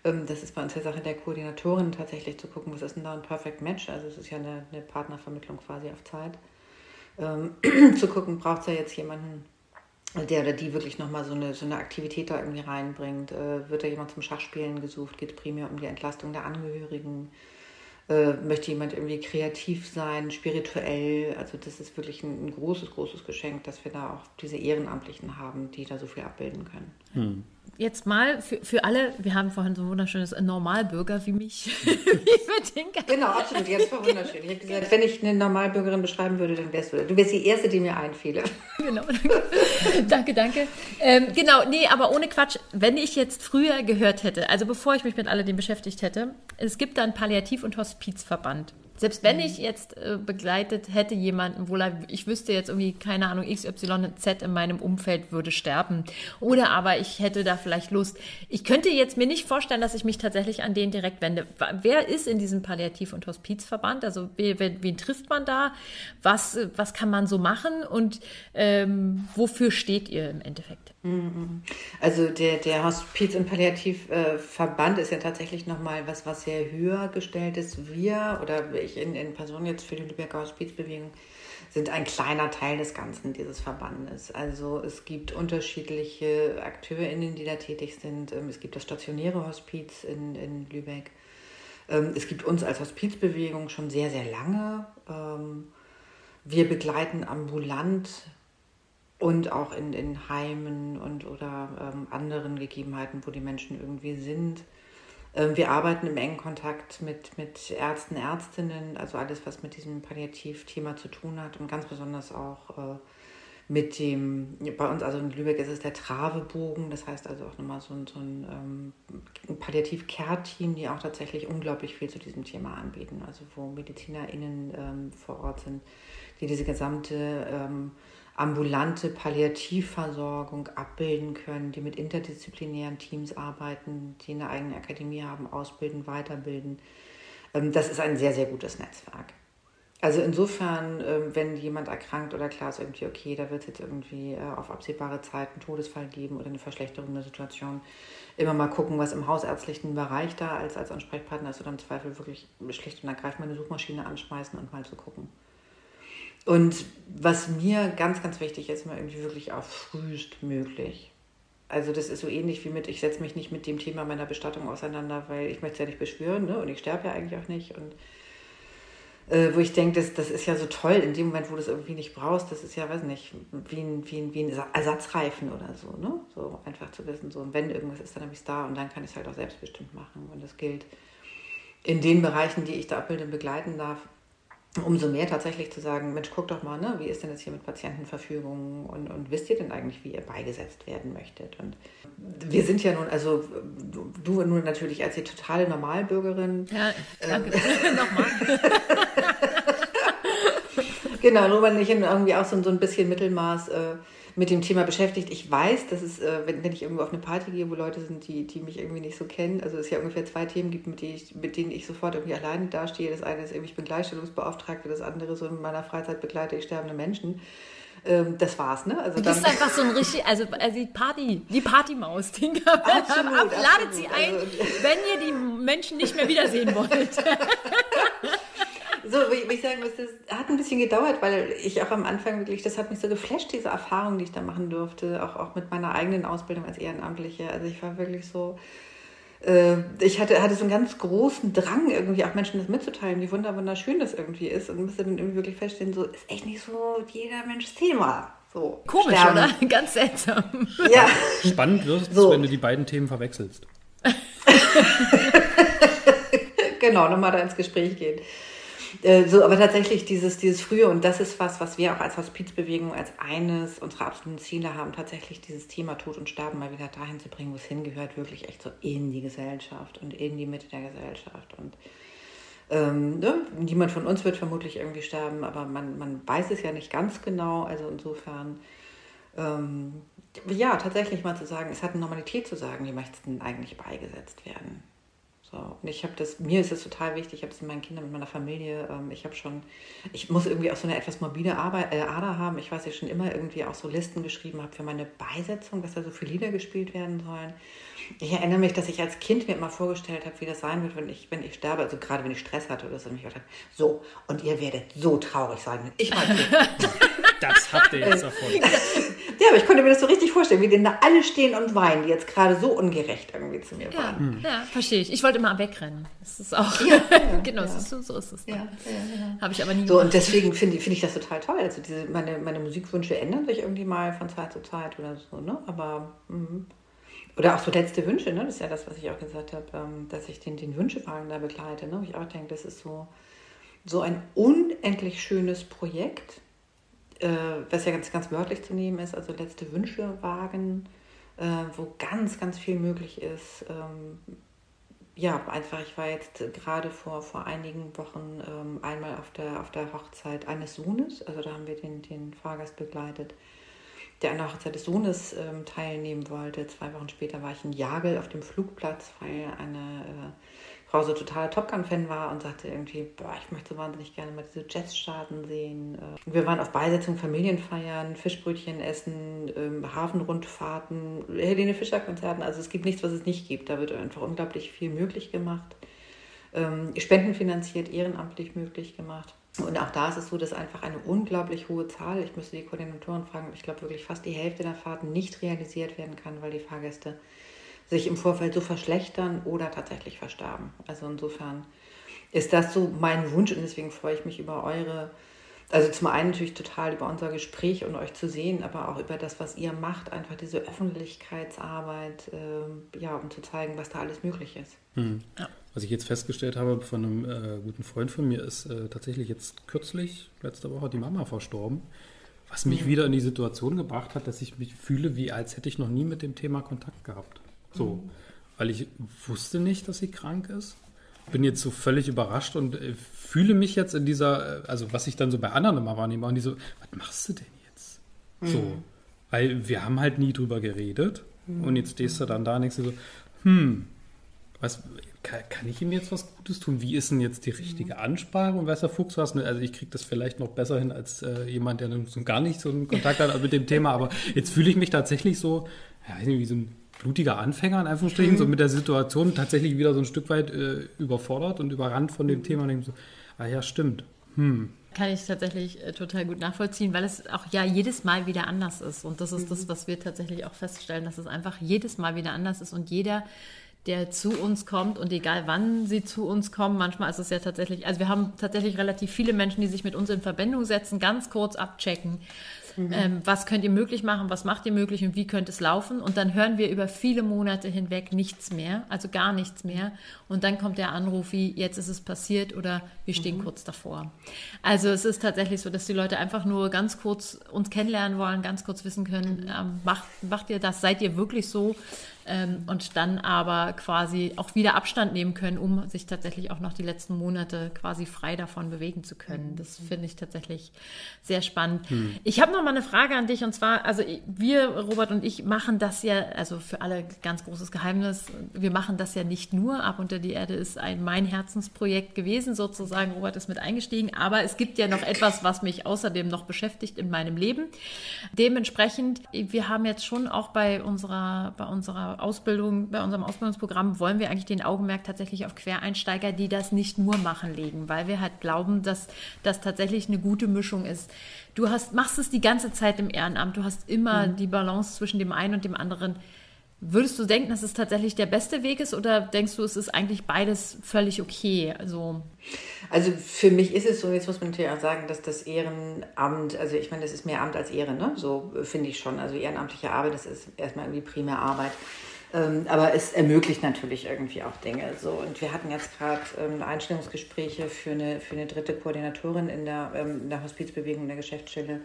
Ähm, das ist bei uns der Sache der Koordinatorin tatsächlich zu gucken, was ist denn da ein Perfect Match? Also es ist ja eine, eine Partnervermittlung quasi auf Zeit. Ähm, zu gucken, braucht es ja jetzt jemanden, der oder die wirklich nochmal so eine, so eine Aktivität da irgendwie reinbringt. Äh, wird da jemand zum Schachspielen gesucht? Geht es primär um die Entlastung der Angehörigen? Äh, möchte jemand irgendwie kreativ sein, spirituell? Also das ist wirklich ein, ein, großes, großes Geschenk, dass wir da auch diese Ehrenamtlichen haben, die da so viel abbilden können.
Hm jetzt mal für, für alle, wir haben vorhin so ein wunderschönes Normalbürger wie mich. wie
genau, absolut. Jetzt war wunderschön. Ich habe gesagt, wenn ich eine Normalbürgerin beschreiben würde, dann wärst du. Du wärst die Erste, die mir einfiele.
Genau. danke, danke. Ähm, genau, nee, aber ohne Quatsch. Wenn ich jetzt früher gehört hätte, also bevor ich mich mit alledem beschäftigt hätte, es gibt da einen Palliativ- und Hospizverband. Selbst wenn ich jetzt äh, begleitet hätte jemanden, wo ich wüsste jetzt irgendwie, keine Ahnung, XYZ in meinem Umfeld würde sterben. Oder aber ich hätte da vielleicht Lust. Ich könnte jetzt mir nicht vorstellen, dass ich mich tatsächlich an den direkt wende. Wer ist in diesem Palliativ- und Hospizverband? Also wen, wen trifft man da? Was, was kann man so machen? Und ähm, wofür steht ihr im Endeffekt?
Mhm. Also der, der Hospiz- und Palliativverband ist ja tatsächlich nochmal was, was sehr höher gestellt ist. Wir oder ich in, in Person jetzt für die Lübecker Hospizbewegung sind ein kleiner Teil des Ganzen dieses Verbandes. Also es gibt unterschiedliche AkteurInnen, die da tätig sind. Ähm, es gibt das stationäre Hospiz in, in Lübeck. Ähm, es gibt uns als Hospizbewegung schon sehr, sehr lange. Ähm, wir begleiten ambulant und auch in, in Heimen und oder anderen Gegebenheiten, wo die Menschen irgendwie sind. Ähm, wir arbeiten im engen Kontakt mit, mit Ärzten, Ärztinnen, also alles, was mit diesem Palliativthema zu tun hat und ganz besonders auch äh, mit dem, bei uns, also in Lübeck ist es der Travebogen, das heißt also auch nochmal so ein, so ein ähm, Palliativ-Care-Team, die auch tatsächlich unglaublich viel zu diesem Thema anbieten, also wo MedizinerInnen ähm, vor Ort sind, die diese gesamte ähm, ambulante Palliativversorgung abbilden können, die mit interdisziplinären Teams arbeiten, die eine eigene Akademie haben, ausbilden, weiterbilden. Ähm, das ist ein sehr, sehr gutes Netzwerk. Also insofern, ähm, wenn jemand erkrankt oder klar ist irgendwie, okay, da wird es jetzt irgendwie äh, auf absehbare Zeit einen Todesfall geben oder eine Verschlechterung der Situation, immer mal gucken, was im hausärztlichen Bereich da als, als Ansprechpartner ist oder im Zweifel wirklich schlicht und ergreifend eine Suchmaschine anschmeißen und mal zu gucken. Und was mir ganz, ganz wichtig ist, mal irgendwie wirklich auch frühestmöglich. Also das ist so ähnlich wie mit, ich setze mich nicht mit dem Thema meiner Bestattung auseinander, weil ich möchte es ja nicht beschwören ne? und ich sterbe ja eigentlich auch nicht. Und äh, wo ich denke, das, das ist ja so toll in dem Moment, wo du es irgendwie nicht brauchst, das ist ja, weiß nicht, wie ein, wie ein, wie ein Ersatzreifen oder so. Ne? So einfach zu wissen, so wenn irgendwas ist, dann habe ich es da und dann kann ich es halt auch selbstbestimmt machen. Und das gilt in den Bereichen, die ich da abbilden und begleiten darf, umso mehr tatsächlich zu sagen, Mensch, guck doch mal, ne, wie ist denn jetzt hier mit Patientenverfügung und, und wisst ihr denn eigentlich, wie ihr beigesetzt werden möchtet? Und wir sind ja nun, also du, nun natürlich als die totale Normalbürgerin.
Ja, danke. Ähm, Nochmal.
genau, nur weil ich irgendwie auch so, so ein bisschen Mittelmaß äh, mit dem Thema beschäftigt. Ich weiß, dass es, äh, wenn, wenn ich irgendwo auf eine Party gehe, wo Leute sind, die, die mich irgendwie nicht so kennen, also es ja ungefähr zwei Themen gibt, mit, ich, mit denen ich sofort irgendwie alleine dastehe. Das eine ist irgendwie, ich bin Gleichstellungsbeauftragte, das andere so in meiner Freizeit begleite ich sterbende Menschen. Ähm, das war's, ne?
Also du bist einfach so ein richtig, also, also die Party, die Partymaus, die absolut, ab, ladet sie ein, also, wenn ihr die Menschen nicht mehr wiedersehen wollt.
so, wie ich sagen muss, das hat ein bisschen gedauert, weil ich auch am Anfang wirklich, das hat mich so geflasht, diese Erfahrung, die ich da machen durfte, auch, auch mit meiner eigenen Ausbildung als Ehrenamtliche. Also ich war wirklich so, äh, ich hatte, hatte so einen ganz großen Drang, irgendwie auch Menschen das mitzuteilen, wie wunderschön das irgendwie ist und musste dann irgendwie wirklich feststellen, so ist echt nicht so jeder Mensch Thema. So,
Komisch, sterben. oder? Ganz seltsam.
Ja. Spannend wird es, so. wenn du die beiden Themen verwechselst.
genau, nochmal da ins Gespräch gehen. Äh, so, aber tatsächlich dieses, dieses Frühe, und das ist was, was wir auch als Hospizbewegung als eines unserer absoluten Ziele haben, tatsächlich dieses Thema Tod und Sterben mal wieder dahin zu bringen, wo es hingehört, wirklich echt so in die Gesellschaft und in die Mitte der Gesellschaft. Und ähm, ne? niemand von uns wird vermutlich irgendwie sterben, aber man, man weiß es ja nicht ganz genau. Also insofern, ähm, ja, tatsächlich mal zu sagen, es hat eine Normalität zu sagen, die möchten eigentlich beigesetzt werden. So, und ich habe das, mir ist es total wichtig, ich habe es mit meinen Kindern, mit meiner Familie, ähm, ich habe schon, ich muss irgendwie auch so eine etwas morbide Arbeit, äh, Ader haben. Ich weiß, ich schon immer irgendwie auch so Listen geschrieben habe für meine Beisetzung, dass da so viele Lieder gespielt werden sollen. Ich erinnere mich, dass ich als Kind mir immer vorgestellt habe, wie das sein wird, wenn ich, wenn ich sterbe, also gerade wenn ich Stress hatte oder so, und ich dachte, so, und ihr werdet so traurig sein, wenn ich mal
Das habt ihr jetzt erfunden.
ja, aber ich konnte mir das so richtig vorstellen, wie denn da alle stehen und weinen, die jetzt gerade so ungerecht irgendwie zu mir waren.
Hm. Ja, verstehe ich. Ich wollte immer wegrennen. Das ist auch, ja, genau, ja. So, so, ist es. Ja, Habe ich aber nie
So, gemacht. und deswegen finde find ich das total toll. Also diese, meine, meine Musikwünsche ändern sich irgendwie mal von Zeit zu Zeit oder so, ne? Aber mh. oder auch so letzte Wünsche, ne? das ist ja das, was ich auch gesagt habe, ähm, dass ich den, den Wünschewagen da begleite. Ne? ich auch denke, das ist so, so ein unendlich schönes Projekt, äh, was ja ganz, ganz wörtlich zu nehmen ist, also letzte Wünschewagen, äh, wo ganz, ganz viel möglich ist. Ähm, ja, einfach, ich war jetzt gerade vor, vor einigen Wochen ähm, einmal auf der, auf der Hochzeit eines Sohnes, also da haben wir den, den Fahrgast begleitet der an der Hochzeit des Sohnes ähm, teilnehmen wollte. Zwei Wochen später war ich in Jagel auf dem Flugplatz, weil eine äh, Frau so totaler Top Gun-Fan war und sagte irgendwie, boah, ich möchte wahnsinnig gerne mal diese Jazzstaaten sehen. Äh, wir waren auf Beisetzung, Familienfeiern, Fischbrötchen essen, ähm, Hafenrundfahrten, Helene Fischer-Konzerten. Also es gibt nichts, was es nicht gibt. Da wird einfach unglaublich viel möglich gemacht. Ähm, spendenfinanziert, ehrenamtlich möglich gemacht. Und auch da ist es so, dass einfach eine unglaublich hohe Zahl, ich müsste die Koordinatoren fragen, ich glaube wirklich fast die Hälfte der Fahrten nicht realisiert werden kann, weil die Fahrgäste sich im Vorfeld so verschlechtern oder tatsächlich versterben. Also insofern ist das so mein Wunsch und deswegen freue ich mich über eure, also zum einen natürlich total über unser Gespräch und euch zu sehen, aber auch über das, was ihr macht, einfach diese Öffentlichkeitsarbeit, äh, ja, um zu zeigen, was da alles möglich ist.
Mhm. Ja. Was ich jetzt festgestellt habe von einem äh, guten Freund von mir, ist äh, tatsächlich jetzt kürzlich, letzte Woche, die Mama verstorben. Was mich mhm. wieder in die Situation gebracht hat, dass ich mich fühle, wie als hätte ich noch nie mit dem Thema Kontakt gehabt. So, mhm. weil ich wusste nicht, dass sie krank ist. Bin jetzt so völlig überrascht und äh, fühle mich jetzt in dieser, äh, also was ich dann so bei anderen immer wahrnehme, und die so, was machst du denn jetzt? Mhm. So, weil wir haben halt nie drüber geredet mhm. und jetzt stehst du dann da und du so, hm, was, kann, kann, ich ihm jetzt was Gutes tun? Wie ist denn jetzt die richtige Ansprache? Und weiß der Fuchs was? Also ich kriege das vielleicht noch besser hin als äh, jemand, der so gar nicht so einen Kontakt hat mit dem Thema. Aber jetzt fühle ich mich tatsächlich so, ja, wie so ein blutiger Anfänger in Anführungsstrichen, mhm. so mit der Situation tatsächlich wieder so ein Stück weit äh, überfordert und überrannt von dem mhm. Thema. Und denke so, ah ja, stimmt. Hm.
Kann ich tatsächlich äh, total gut nachvollziehen, weil es auch ja jedes Mal wieder anders ist. Und das ist mhm. das, was wir tatsächlich auch feststellen, dass es einfach jedes Mal wieder anders ist und jeder der zu uns kommt und egal wann sie zu uns kommen, manchmal ist es ja tatsächlich, also wir haben tatsächlich relativ viele Menschen, die sich mit uns in Verbindung setzen, ganz kurz abchecken, Mhm. Ähm, was könnt ihr möglich machen, was macht ihr möglich und wie könnte es laufen? Und dann hören wir über viele Monate hinweg nichts mehr, also gar nichts mehr. Und dann kommt der Anruf wie, jetzt ist es passiert oder wir stehen mhm. kurz davor. Also es ist tatsächlich so, dass die Leute einfach nur ganz kurz uns kennenlernen wollen, ganz kurz wissen können, mhm. ähm, macht, macht ihr das, seid ihr wirklich so? Ähm, und dann aber quasi auch wieder Abstand nehmen können, um sich tatsächlich auch noch die letzten Monate quasi frei davon bewegen zu können. Das mhm. finde ich tatsächlich sehr spannend. Hm. Ich habe noch mal eine Frage an dich und zwar, also wir, Robert und ich, machen das ja, also für alle ganz großes Geheimnis, wir machen das ja nicht nur. Ab unter die Erde ist ein mein Herzensprojekt gewesen, sozusagen. Robert ist mit eingestiegen, aber es gibt ja noch etwas, was mich außerdem noch beschäftigt in meinem Leben. Dementsprechend, wir haben jetzt schon auch bei unserer, bei unserer Ausbildung, bei unserem Ausbildungsprogramm wollen wir eigentlich den Augenmerk tatsächlich auf Quereinsteiger, die das nicht nur machen, legen, weil wir halt glauben, dass das tatsächlich eine gute Mischung ist. Du hast, machst es die ganze Zeit im Ehrenamt, du hast immer mhm. die Balance zwischen dem einen und dem anderen. Würdest du denken, dass es tatsächlich der beste Weg ist oder denkst du, es ist eigentlich beides völlig okay? Also,
also für mich ist es so, jetzt muss man natürlich auch sagen, dass das Ehrenamt, also ich meine, das ist mehr Amt als Ehre, ne? so finde ich schon. Also ehrenamtliche Arbeit, das ist erstmal irgendwie primär Arbeit. Ähm, aber es ermöglicht natürlich irgendwie auch Dinge. So. Und wir hatten jetzt gerade ähm, Einstellungsgespräche für eine, für eine dritte Koordinatorin in der, ähm, in der Hospizbewegung der Geschäftsstelle.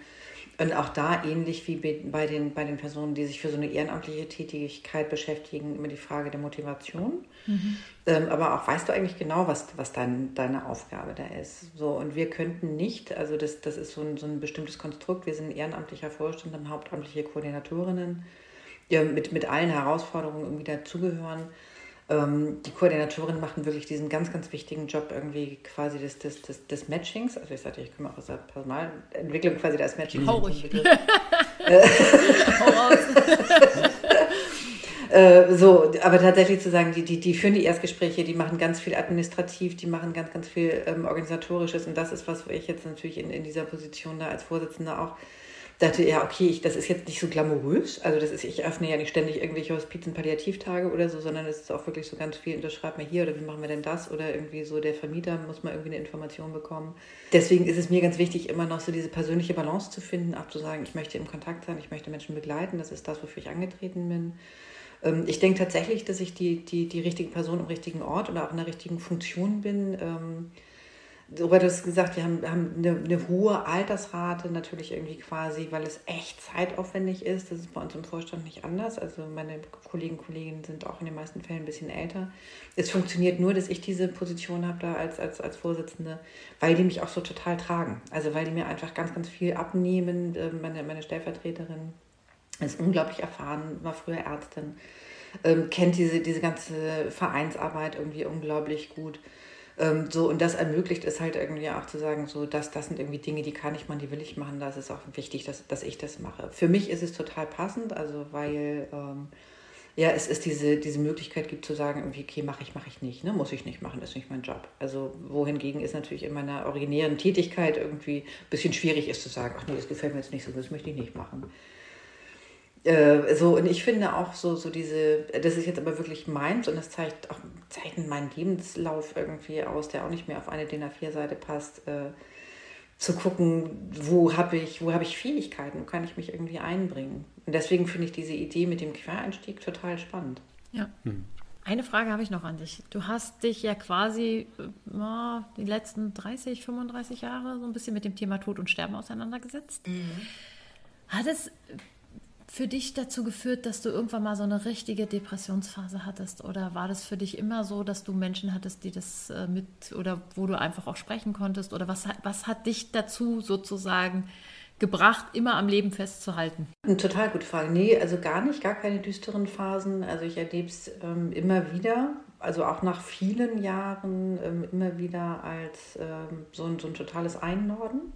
Und auch da ähnlich wie bei den, bei den Personen, die sich für so eine ehrenamtliche Tätigkeit beschäftigen, immer die Frage der Motivation. Mhm. Ähm, aber auch weißt du eigentlich genau, was, was dein, deine Aufgabe da ist. So, und wir könnten nicht, also das, das ist so ein, so ein bestimmtes Konstrukt, wir sind ehrenamtlicher Vorstand, haben hauptamtliche Koordinatorinnen ja, mit, mit allen Herausforderungen irgendwie dazugehören. Ähm, die Koordinatorinnen machen wirklich diesen ganz, ganz wichtigen Job irgendwie quasi des, des, des, des Matchings. Also ich sagte, ich komme auch aus der Personalentwicklung quasi das Matching. Hau ruhig. Hau raus. Äh, so, aber tatsächlich zu sagen, die, die, die führen die Erstgespräche, die machen ganz viel administrativ, die machen ganz, ganz viel ähm, organisatorisches und das ist was, wo ich jetzt natürlich in, in dieser Position da als Vorsitzende auch dachte, ja, okay, ich, das ist jetzt nicht so glamourös. Also das ist, ich öffne ja nicht ständig irgendwelche Hospizen-Palliativtage oder so, sondern es ist auch wirklich so ganz viel, unterschreibt mir hier oder wie machen wir denn das? Oder irgendwie so der Vermieter muss mal irgendwie eine Information bekommen. Deswegen ist es mir ganz wichtig, immer noch so diese persönliche Balance zu finden, auch zu sagen, ich möchte im Kontakt sein, ich möchte Menschen begleiten, das ist das, wofür ich angetreten bin. Ähm, ich denke tatsächlich, dass ich die, die, die richtige Person am richtigen Ort oder auch in der richtigen Funktion bin. Robert hat gesagt, wir haben, haben eine, eine, hohe Altersrate natürlich irgendwie quasi, weil es echt zeitaufwendig ist. Das ist bei uns im Vorstand nicht anders. Also meine Kollegen Kolleginnen sind auch in den meisten Fällen ein bisschen älter. Es funktioniert nur, dass ich diese Position habe da als, als, als Vorsitzende, weil die mich auch so total tragen. Also weil die mir einfach ganz, ganz viel abnehmen. Ähm, meine, meine Stellvertreterin ist unglaublich erfahren, war früher Ärztin, ähm, kennt diese, diese ganze Vereinsarbeit irgendwie unglaublich gut. Ähm, so, und das ermöglicht es halt irgendwie auch zu sagen, so, dass das sind irgendwie Dinge, die kann ich machen, die will ich machen, da ist auch wichtig, dass, dass ich das mache. Für mich ist es total passend, also weil ähm, ja, es ist diese, diese Möglichkeit gibt zu sagen, irgendwie, okay, mache ich, mache ich nicht, ne? muss ich nicht machen, ist nicht mein Job. Also wohingegen ist natürlich in meiner originären Tätigkeit irgendwie ein bisschen schwierig ist zu sagen, ach nee, das gefällt mir jetzt nicht so, das möchte ich nicht machen. Äh, so, und ich finde auch so, so diese, das ist jetzt aber wirklich meins und das zeigt auch zeichnet meinen Lebenslauf irgendwie aus, der auch nicht mehr auf eine DIN A4-Seite passt, äh, zu gucken, wo habe ich, wo habe ich Fähigkeiten, wo kann ich mich irgendwie einbringen. Und deswegen finde ich diese Idee mit dem Quereinstieg total spannend.
Ja. Hm. Eine Frage habe ich noch an dich. Du hast dich ja quasi äh, die letzten 30, 35 Jahre so ein bisschen mit dem Thema Tod und Sterben auseinandergesetzt. Mhm. Hat es für dich dazu geführt, dass du irgendwann mal so eine richtige Depressionsphase hattest? Oder war das für dich immer so, dass du Menschen hattest, die das äh, mit oder wo du einfach auch sprechen konntest? Oder was, was hat dich dazu sozusagen gebracht, immer am Leben festzuhalten?
Eine total gute Frage. Nee, also gar nicht, gar keine düsteren Phasen. Also ich erlebe es ähm, immer wieder, also auch nach vielen Jahren ähm, immer wieder als ähm, so, ein, so ein totales Einnorden.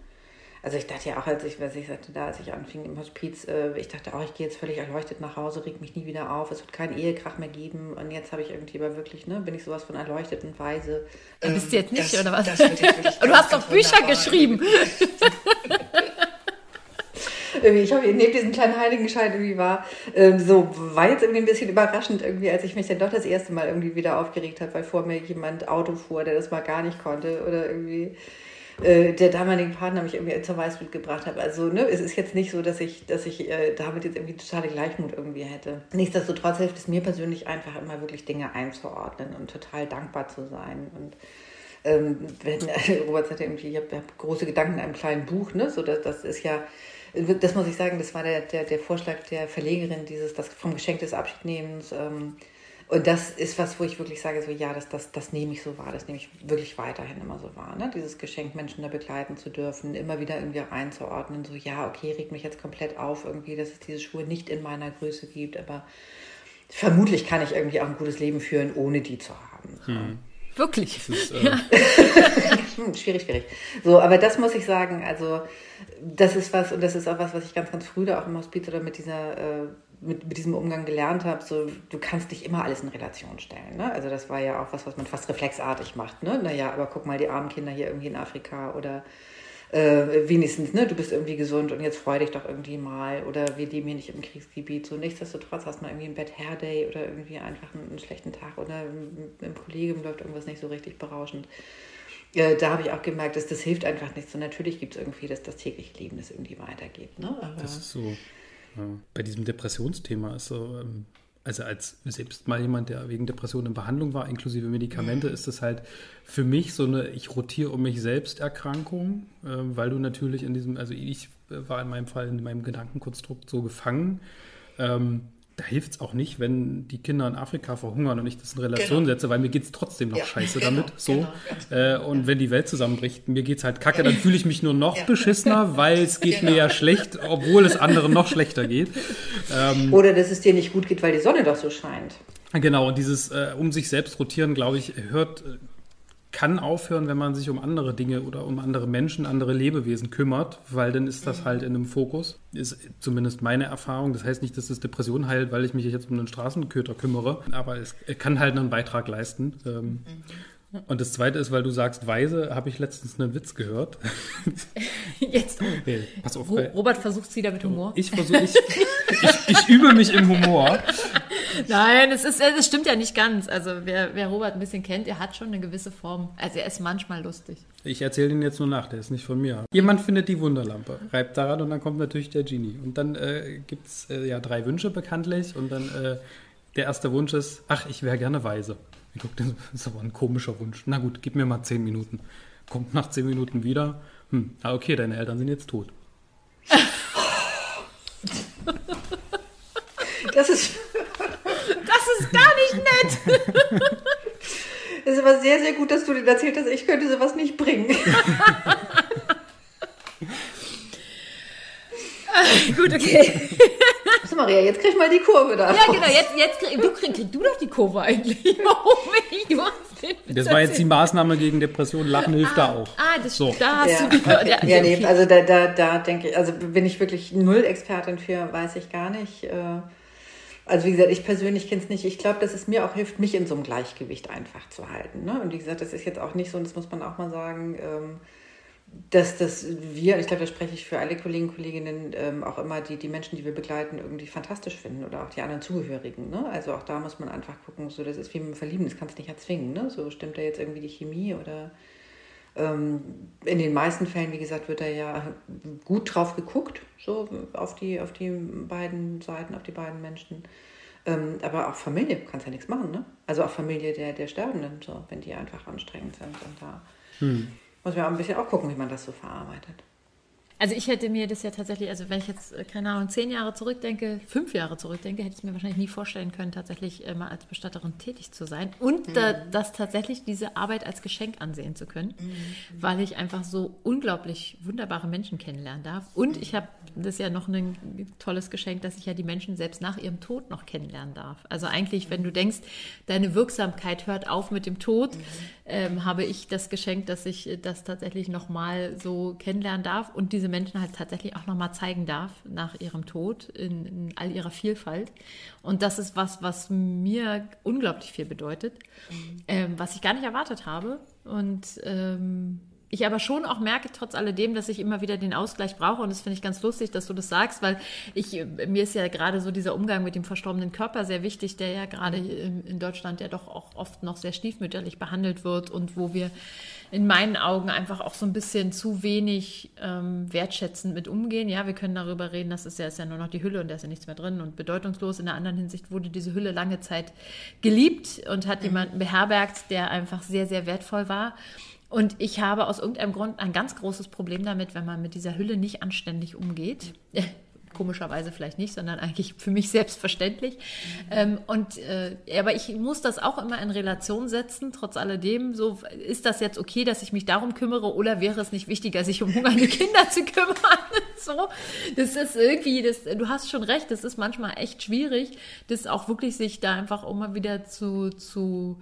Also ich dachte ja auch, als ich, was ich sagte, da als ich anfing im Hospiz, äh, ich dachte auch, ich gehe jetzt völlig erleuchtet nach Hause, reg mich nie wieder auf, es wird keinen Ehekrach mehr geben. Und jetzt habe ich irgendwie aber wirklich, ne, bin ich sowas von erleuchtet und weise.
Ähm, bist du jetzt nicht, das, oder was? du hast doch Bücher geschrieben.
ich habe neben diesem kleinen Heiligenschein irgendwie war, ähm, so war jetzt irgendwie ein bisschen überraschend irgendwie, als ich mich dann doch das erste Mal irgendwie wieder aufgeregt habe, weil vor mir jemand Auto fuhr, der das mal gar nicht konnte oder irgendwie äh, der damaligen Partner mich irgendwie zur Weißblut gebracht hat. Also ne, es ist jetzt nicht so, dass ich, dass ich äh, damit jetzt irgendwie totale Gleichmut irgendwie hätte. Nichtsdestotrotz hilft es mir persönlich einfach immer wirklich Dinge einzuordnen und total dankbar zu sein. Und ähm, wenn, Robert sagte irgendwie, ich habe hab große Gedanken in einem kleinen Buch, ne? So, das, das ist ja, das muss ich sagen, das war der, der, der Vorschlag der Verlegerin, dieses das vom Geschenk des Abschiednehmens. Ähm, und das ist was, wo ich wirklich sage, so ja, das, das, das nehme ich so wahr, das nehme ich wirklich weiterhin immer so wahr. Ne? Dieses Geschenk, Menschen da begleiten zu dürfen, immer wieder irgendwie einzuordnen, so ja, okay, regt mich jetzt komplett auf, irgendwie, dass es diese Schuhe nicht in meiner Größe gibt, aber vermutlich kann ich irgendwie auch ein gutes Leben führen, ohne die zu haben. So. Hm.
Wirklich?
Ist, äh... ja. hm, schwierig, schwierig. So, aber das muss ich sagen, also das ist was, und das ist auch was, was ich ganz, ganz früh da auch im Hospiz oder mit dieser äh, mit, mit diesem Umgang gelernt habe, so du kannst nicht immer alles in Relation stellen. Ne? Also das war ja auch was, was man fast reflexartig macht. Ne? Naja, aber guck mal, die armen Kinder hier irgendwie in Afrika oder äh, wenigstens, ne, du bist irgendwie gesund und jetzt freu dich doch irgendwie mal oder wir leben hier nicht im Kriegsgebiet. So nichtsdestotrotz hast du mal irgendwie ein Bad Hair Day oder irgendwie einfach einen, einen schlechten Tag oder im Kollegium läuft irgendwas nicht so richtig berauschend. Äh, da habe ich auch gemerkt, dass das hilft einfach nicht. So natürlich gibt es irgendwie, dass das tägliche Leben das irgendwie weitergeht. Ne?
Aber das ist so. Ja. Bei diesem Depressionsthema ist so, ähm, also als selbst mal jemand, der wegen Depression in Behandlung war, inklusive Medikamente, mhm. ist es halt für mich so eine, ich rotiere um mich selbst Erkrankung, äh, weil du natürlich in diesem, also ich war in meinem Fall in meinem Gedankenkonstrukt so gefangen. Ähm, da hilft es auch nicht, wenn die Kinder in Afrika verhungern und ich das in Relation genau. setze, weil mir geht es trotzdem noch ja, scheiße genau, damit. So. Genau, äh, und wenn die Welt zusammenbricht, mir geht es halt kacke, dann fühle ich mich nur noch ja. beschissener, weil es geht mir ja genau. schlecht, obwohl es anderen noch schlechter geht.
Ähm, Oder dass es dir nicht gut geht, weil die Sonne doch so scheint.
Genau, und dieses äh, um sich selbst rotieren, glaube ich, hört kann aufhören, wenn man sich um andere Dinge oder um andere Menschen, andere Lebewesen kümmert, weil dann ist das mhm. halt in einem Fokus. Ist zumindest meine Erfahrung. Das heißt nicht, dass es Depression heilt, weil ich mich jetzt um einen Straßenköter kümmere, aber es kann halt einen Beitrag leisten. Ähm, mhm. Und das Zweite ist, weil du sagst weise, habe ich letztens einen Witz gehört.
Jetzt. Nee, pass auf. Robert versucht sie da mit Humor.
Ich versuche, ich, ich, ich, übe mich im Humor.
Nein, es, ist, es stimmt ja nicht ganz. Also wer, wer Robert ein bisschen kennt, er hat schon eine gewisse Form. Also er ist manchmal lustig.
Ich erzähle den jetzt nur nach, der ist nicht von mir. Jemand findet die Wunderlampe, reibt daran und dann kommt natürlich der Genie. Und dann äh, gibt es äh, ja drei Wünsche bekanntlich und dann äh, der erste Wunsch ist, ach, ich wäre gerne weise. Ich guck, das ist aber ein komischer Wunsch. Na gut, gib mir mal zehn Minuten. Kommt nach zehn Minuten wieder. Hm, ah, okay, deine Eltern sind jetzt tot.
Das ist.
Das ist gar nicht nett.
Es ist aber sehr, sehr gut, dass du dir erzählt hast, ich könnte sowas nicht bringen.
Gut, okay.
So, Maria, jetzt krieg mal die Kurve da.
Ja, genau, jetzt, jetzt krieg, du, krieg, krieg du doch die Kurve eigentlich. Warum nicht? Du hast den
Das war jetzt die Maßnahme gegen Depression. Lachen hilft da auch.
Ah, das
So.
da hast
Ja,
du gehört. Ja,
ja nee,
okay.
also da, da, da denke ich, also bin ich wirklich null Expertin für, weiß ich gar nicht. Äh, Also wie gesagt, ich persönlich kenne es nicht. Ich glaube, dass es mir auch hilft, mich in so einem Gleichgewicht einfach zu halten. Ne? Und wie gesagt, das ist jetzt auch nicht so, und das muss man auch mal sagen, ähm, dass, dass wir, ich glaube, da spreche ich für alle Kollegen und Kolleginnen, ähm, auch immer die, die Menschen, die wir begleiten, irgendwie fantastisch finden oder auch die anderen Zugehörigen. Ne? Also auch da muss man einfach gucken, so das ist wie mit dem Verlieben, das kannst du nicht erzwingen. Ne? So stimmt da jetzt irgendwie die Chemie oder ähm, in den meisten Fällen, wie gesagt, wird da ja gut drauf geguckt, so auf die, auf die beiden Seiten, auf die beiden Menschen. Ähm, aber auch Familie kannst ja nichts machen, ne? Also auch Familie der, der Sterbenden, so, wenn die einfach anstrengend sind. Und da muss man auch ein bisschen auch gucken, wie man das so verarbeitet.
Also ich hätte mir das ja tatsächlich, also wenn ich jetzt, äh, keine Ahnung, zehn Jahre zurückdenke, fünf Jahre zurückdenke, hätte ich mir wahrscheinlich nie vorstellen können, tatsächlich äh, mal als Bestatterin tätig zu sein und da, das tatsächlich diese Arbeit als Geschenk ansehen zu können, weil ich einfach so unglaublich wunderbare Menschen kennenlernen darf. Und ich habe das ja noch ein tolles Geschenk, dass ich ja die Menschen selbst nach ihrem Tod noch kennenlernen darf. Also eigentlich, wenn du denkst, deine Wirksamkeit hört auf mit dem Tod, ähm, habe ich das Geschenk, dass ich äh, das tatsächlich nochmal so kennenlernen darf und diese Menschen halt tatsächlich auch nochmal zeigen darf nach ihrem Tod in, in all ihrer Vielfalt. Und das ist was, was mir unglaublich viel bedeutet, ähm, was ich gar nicht erwartet habe. Und ähm, ich aber schon auch merke, trotz alledem, dass ich immer wieder den Ausgleich brauche. Und das finde ich ganz lustig, dass du das sagst, weil ich, mir ist ja gerade so dieser Umgang mit dem verstorbenen Körper sehr wichtig, der ja gerade in, in Deutschland ja doch auch oft noch sehr stiefmütterlich behandelt wird und wo wir in meinen Augen einfach auch so ein bisschen zu wenig ähm, wertschätzend mit umgehen. Ja, wir können darüber reden, das ist ja, ist ja nur noch die Hülle und da ist ja nichts mehr drin und bedeutungslos. In der anderen Hinsicht wurde diese Hülle lange Zeit geliebt und hat jemanden beherbergt, der einfach sehr, sehr wertvoll war. Und ich habe aus irgendeinem Grund ein ganz großes Problem damit, wenn man mit dieser Hülle nicht anständig umgeht. Komischerweise vielleicht nicht, sondern eigentlich für mich selbstverständlich. Ähm, und äh, aber ich muss das auch immer in Relation setzen, trotz alledem. So ist das jetzt okay, dass ich mich darum kümmere, oder wäre es nicht wichtiger, sich um hungernde Kinder zu kümmern? so, das ist irgendwie, das, du hast schon recht, das ist manchmal echt schwierig, das auch wirklich sich da einfach immer wieder zu zu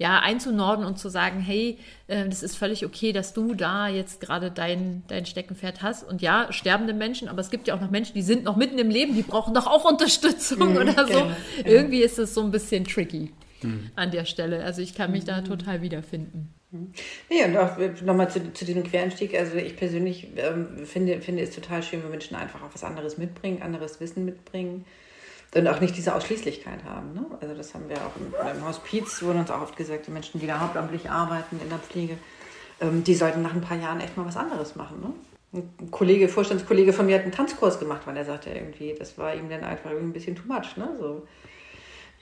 ja, einzunorden und zu sagen, hey, äh, das ist völlig okay, dass du da jetzt gerade dein, dein Steckenpferd hast. Und ja, sterbende Menschen, aber es gibt ja auch noch Menschen, die sind noch mitten im Leben, die brauchen doch auch Unterstützung oder so.
genau,
Irgendwie ist es so ein bisschen tricky an der Stelle. Also ich kann mich da total wiederfinden.
Nee, und auch nochmal zu, zu diesem Quereinstieg. Also ich persönlich ähm, finde, finde es total schön, wenn Menschen einfach auch was anderes mitbringen, anderes Wissen mitbringen und auch nicht diese Ausschließlichkeit haben. Ne? Also das haben wir auch im, Hospiz, wurde uns auch oft gesagt, die Menschen, die da hauptamtlich arbeiten in der Pflege, ähm, die sollten nach ein paar Jahren echt mal was anderes machen. Ne? Ein Kollege, Vorstandskollege von mir hat einen Tanzkurs gemacht, weil er sagte irgendwie, das war ihm dann einfach irgendwie ein bisschen too much. Ne? So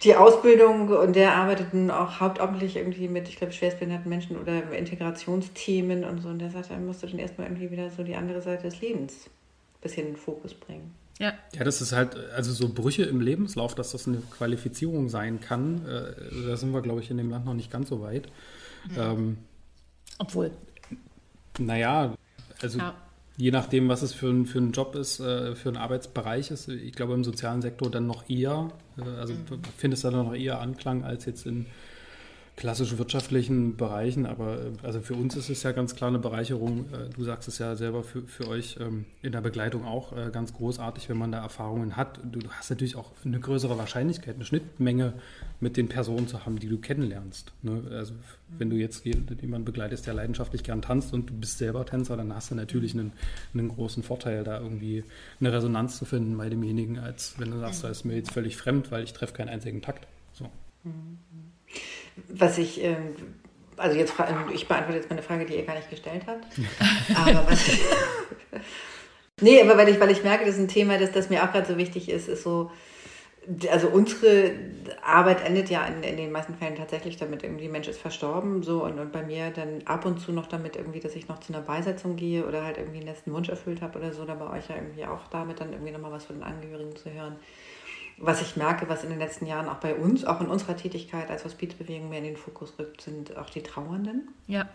die Ausbildung und der arbeitet nun auch hauptamtlich irgendwie mit, ich glaube, schwerstbehinderten Menschen oder Integrationsthemen und so. Und der sagt, er musste dann erstmal irgendwie wieder so die andere Seite des Lebens ein bisschen in den Fokus bringen.
Ja.
Ja, das ist halt, also so Brüche im Lebenslauf, dass das eine Qualifizierung sein kann, äh, da sind wir, glaube ich, in dem Land noch nicht ganz so weit. Ähm,
Obwohl.
naja, also
Ja.
je nachdem, was es für ein, für ein Job ist, äh, für einen Arbeitsbereich ist, ich glaube im sozialen Sektor dann noch eher, äh, also findest du dann noch eher Anklang als jetzt in klassisch wirtschaftlichen Bereichen, aber äh, also für uns ist es ja ganz klar eine Bereicherung. Äh, Du sagst es ja selber für, für euch ähm, in der Begleitung auch äh, ganz großartig, wenn man da Erfahrungen hat. Du, hast natürlich auch eine größere Wahrscheinlichkeit, eine Schnittmenge mit den Personen zu haben, die du kennenlernst. Ne? Also wenn du jetzt jemanden begleitest, der leidenschaftlich gern tanzt und du bist selber Tänzer, dann hast du natürlich einen, einen großen Vorteil, da irgendwie eine Resonanz zu finden bei demjenigen, als wenn du sagst, das ist mir jetzt völlig fremd, weil ich treffe keinen einzigen Takt. So.
Was ich, ähm, also jetzt, ähm, ich beantworte jetzt meine Frage, die ihr gar nicht gestellt habt. aber was ich, nee, aber weil ich, weil ich merke, das ist ein Thema, das, das mir auch gerade so wichtig ist, ist so, also unsere Arbeit endet ja in, in, den meisten Fällen tatsächlich damit, irgendwie Mensch ist verstorben, so und, und bei mir dann ab und zu noch damit irgendwie, dass ich noch zu einer Beisetzung gehe oder halt irgendwie einen letzten Wunsch erfüllt habe oder so, da bei euch ja irgendwie auch damit dann irgendwie nochmal was von den Angehörigen zu hören. Was ich merke, was in den letzten Jahren auch bei uns, auch in unserer Tätigkeit als Hospizbewegung mehr in den Fokus rückt, sind auch die Trauernden.
Ja.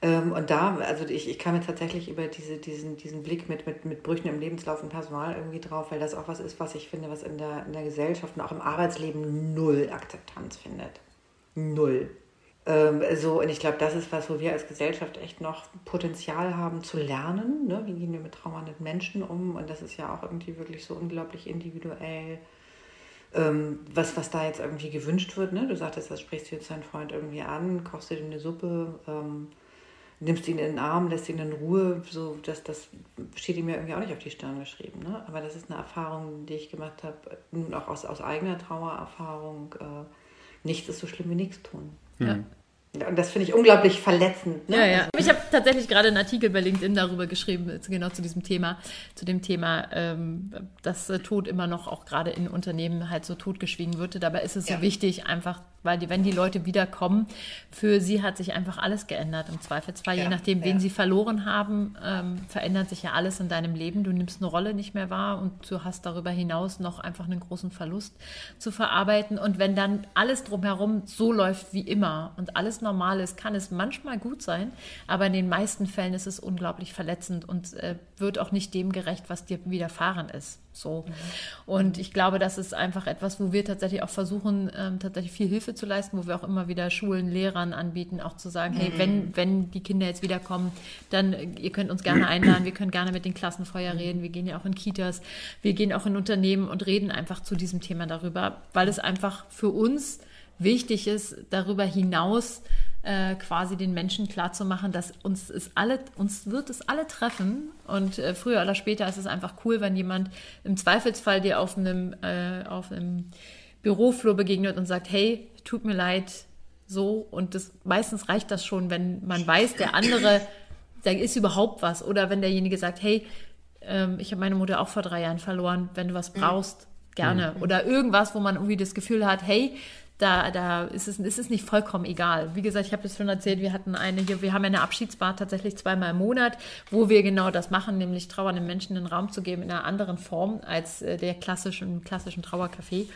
Ähm, und da, also ich, ich kam jetzt tatsächlich über diese, diesen, diesen Blick mit, mit, mit Brüchen im Lebenslauf und Personal irgendwie drauf, weil das auch was ist, was ich finde, was in der, in der Gesellschaft und auch im Arbeitsleben null Akzeptanz findet. Null. Ähm, so, und ich glaube, das ist was, wo wir als Gesellschaft echt noch Potenzial haben zu lernen. Ne? Wie gehen wir mit trauernden Menschen um? Und das ist ja auch irgendwie wirklich so unglaublich individuell. Ähm, was, was da jetzt irgendwie gewünscht wird. Ne? Du sagtest, das sprichst du jetzt deinen Freund irgendwie an, kochst du dir eine Suppe, ähm, nimmst ihn in den Arm, lässt ihn in Ruhe, so das, das steht ihm ja irgendwie auch nicht auf die Stirn geschrieben. Ne? Aber das ist eine Erfahrung, die ich gemacht habe, nun auch aus, aus eigener Trauererfahrung. Äh, nichts ist so schlimm wie nichts tun. Ja. Und das finde ich unglaublich verletzend.
Ne? Ja, ja. Ich habe tatsächlich gerade einen Artikel bei LinkedIn darüber geschrieben, genau zu diesem Thema, zu dem Thema, ähm, dass äh, Tod immer noch auch gerade in Unternehmen halt so totgeschwiegen wird. Dabei ist es ja. so wichtig, einfach weil die, wenn die Leute wiederkommen, für sie hat sich einfach alles geändert. Im Zweifelsfall, ja, je nachdem, ja. wen sie verloren haben, ähm, verändert sich ja alles in deinem Leben. Du nimmst eine Rolle nicht mehr wahr und du hast darüber hinaus noch einfach einen großen Verlust zu verarbeiten. Und wenn dann alles drumherum so läuft wie immer und alles normal ist, kann es manchmal gut sein, aber in den meisten Fällen ist es unglaublich verletzend und äh, wird auch nicht dem gerecht, was dir widerfahren ist. So. Mhm. Und ich glaube, das ist einfach etwas, wo wir tatsächlich auch versuchen, ähm, tatsächlich viel Hilfe zu leisten, wo wir auch immer wieder Schulen, Lehrern anbieten, auch zu sagen, mhm. hey, wenn, wenn die Kinder jetzt wiederkommen, dann äh, ihr könnt uns gerne einladen, wir können gerne mit den Klassenfeuer reden, wir gehen ja auch in Kitas, wir gehen auch in Unternehmen und reden einfach zu diesem Thema darüber, weil es einfach für uns wichtig ist, darüber hinaus äh, quasi den Menschen klarzumachen, dass uns es alle, uns wird es alle treffen und äh, früher oder später ist es einfach cool, wenn jemand im Zweifelsfall dir auf einem, äh, auf einem Büroflur begegnet und sagt, hey, tut mir leid, so und das meistens reicht das schon, wenn man weiß, der andere, da ist überhaupt was oder wenn derjenige sagt, hey, ähm, ich habe meine Mutter auch vor drei Jahren verloren, wenn du was mhm. brauchst, gerne mhm. oder irgendwas, wo man irgendwie das Gefühl hat, hey, da, da ist, es, ist es nicht vollkommen egal. Wie gesagt, ich habe das schon erzählt, wir hatten eine hier, wir haben eine Abschiedsbar tatsächlich zweimal im Monat, wo wir genau das machen, nämlich trauernden Menschen einen Raum zu geben in einer anderen Form als äh, der klassischen, klassischen Trauercafé.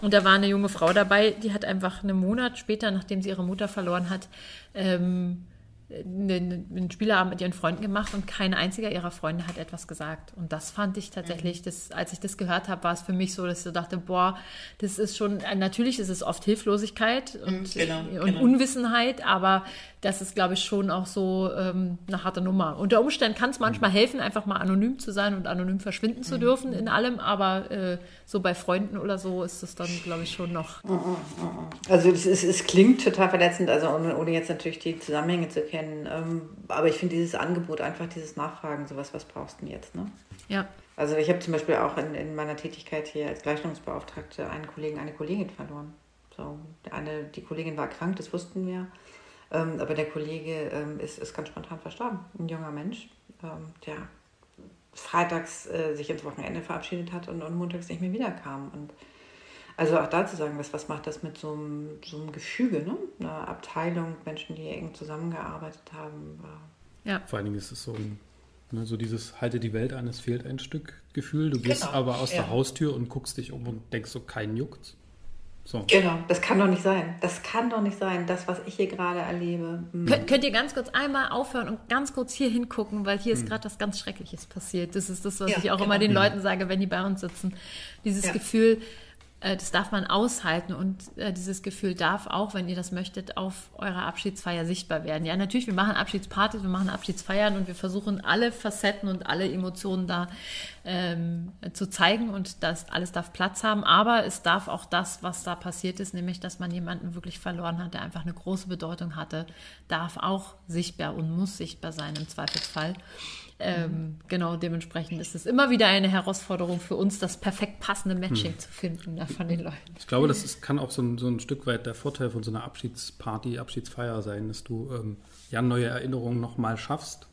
Und da war eine junge Frau dabei, die hat einfach einen Monat später, nachdem sie ihre Mutter verloren hat, ähm, einen Spieleabend mit ihren Freunden gemacht und kein einziger ihrer Freunde hat etwas gesagt. Und das fand ich tatsächlich, mhm. das, als ich das gehört habe, war es für mich so, dass ich dachte, boah, das ist schon, natürlich ist es oft Hilflosigkeit und, mhm, genau, und genau. Unwissenheit, aber das ist, glaube ich, schon auch so ähm, eine harte Nummer. Unter Umständen kann es manchmal helfen, einfach mal anonym zu sein und anonym verschwinden zu mhm. dürfen in allem, aber äh, so bei Freunden oder so ist es dann, glaube ich, schon noch. Mhm, mhm,
also es, ist, es klingt total verletzend, also ohne, ohne, jetzt natürlich die Zusammenhänge zu kennen, ähm, aber ich finde dieses Angebot, einfach dieses Nachfragen, sowas, was brauchst du denn jetzt, ne?
Ja.
Also ich habe zum Beispiel auch in, in meiner Tätigkeit hier als Gleichstellungsbeauftragte einen Kollegen, eine Kollegin verloren. So, eine, die Kollegin war krank, das wussten wir. Ähm, aber der Kollege ähm, ist, ist ganz spontan verstorben. Ein junger Mensch, ähm, der freitags äh, sich ins Wochenende verabschiedet hat und, und montags nicht mehr wiederkam. Und also auch da zu sagen, was, was macht das mit so einem, so einem Gefüge, ne? Eine Abteilung, Menschen, die eng zusammengearbeitet haben.
Ja. Vor allen Dingen ist es so ne, so dieses halte die Welt an, es fehlt ein Stück Gefühl. Du gehst genau. aber aus ja. der Haustür und guckst dich um und denkst so, kein juckt.
So. Genau, das kann doch nicht sein. Das kann doch nicht sein, das, was ich hier gerade erlebe.
Mhm. Könnt, könnt, ihr ganz kurz einmal aufhören und ganz kurz hier hingucken, weil hier ist mhm. gerade was ganz Schreckliches passiert. Das ist das, was ja, ich auch genau. immer den Leuten sage, wenn die bei uns sitzen. Dieses ja. Gefühl, das darf man aushalten und äh, dieses Gefühl darf auch, wenn ihr das möchtet, auf eurer Abschiedsfeier sichtbar werden. Ja, natürlich, wir machen Abschiedspartys, wir machen Abschiedsfeiern und wir versuchen alle Facetten und alle Emotionen da ähm, zu zeigen und das alles darf Platz haben. Aber es darf auch das, was da passiert ist, nämlich, dass man jemanden wirklich verloren hat, der einfach eine große Bedeutung hatte, darf auch sichtbar und muss sichtbar sein im Zweifelsfall. Ähm, genau, dementsprechend ist es immer wieder eine Herausforderung für uns, das perfekt passende Matching hm. zu finden ja, von den Leuten.
Ich glaube, das ist, kann auch so ein, so ein, Stück weit der Vorteil von so einer Abschiedsparty, Abschiedsfeier sein, dass du ähm, ja neue Erinnerungen nochmal schaffst.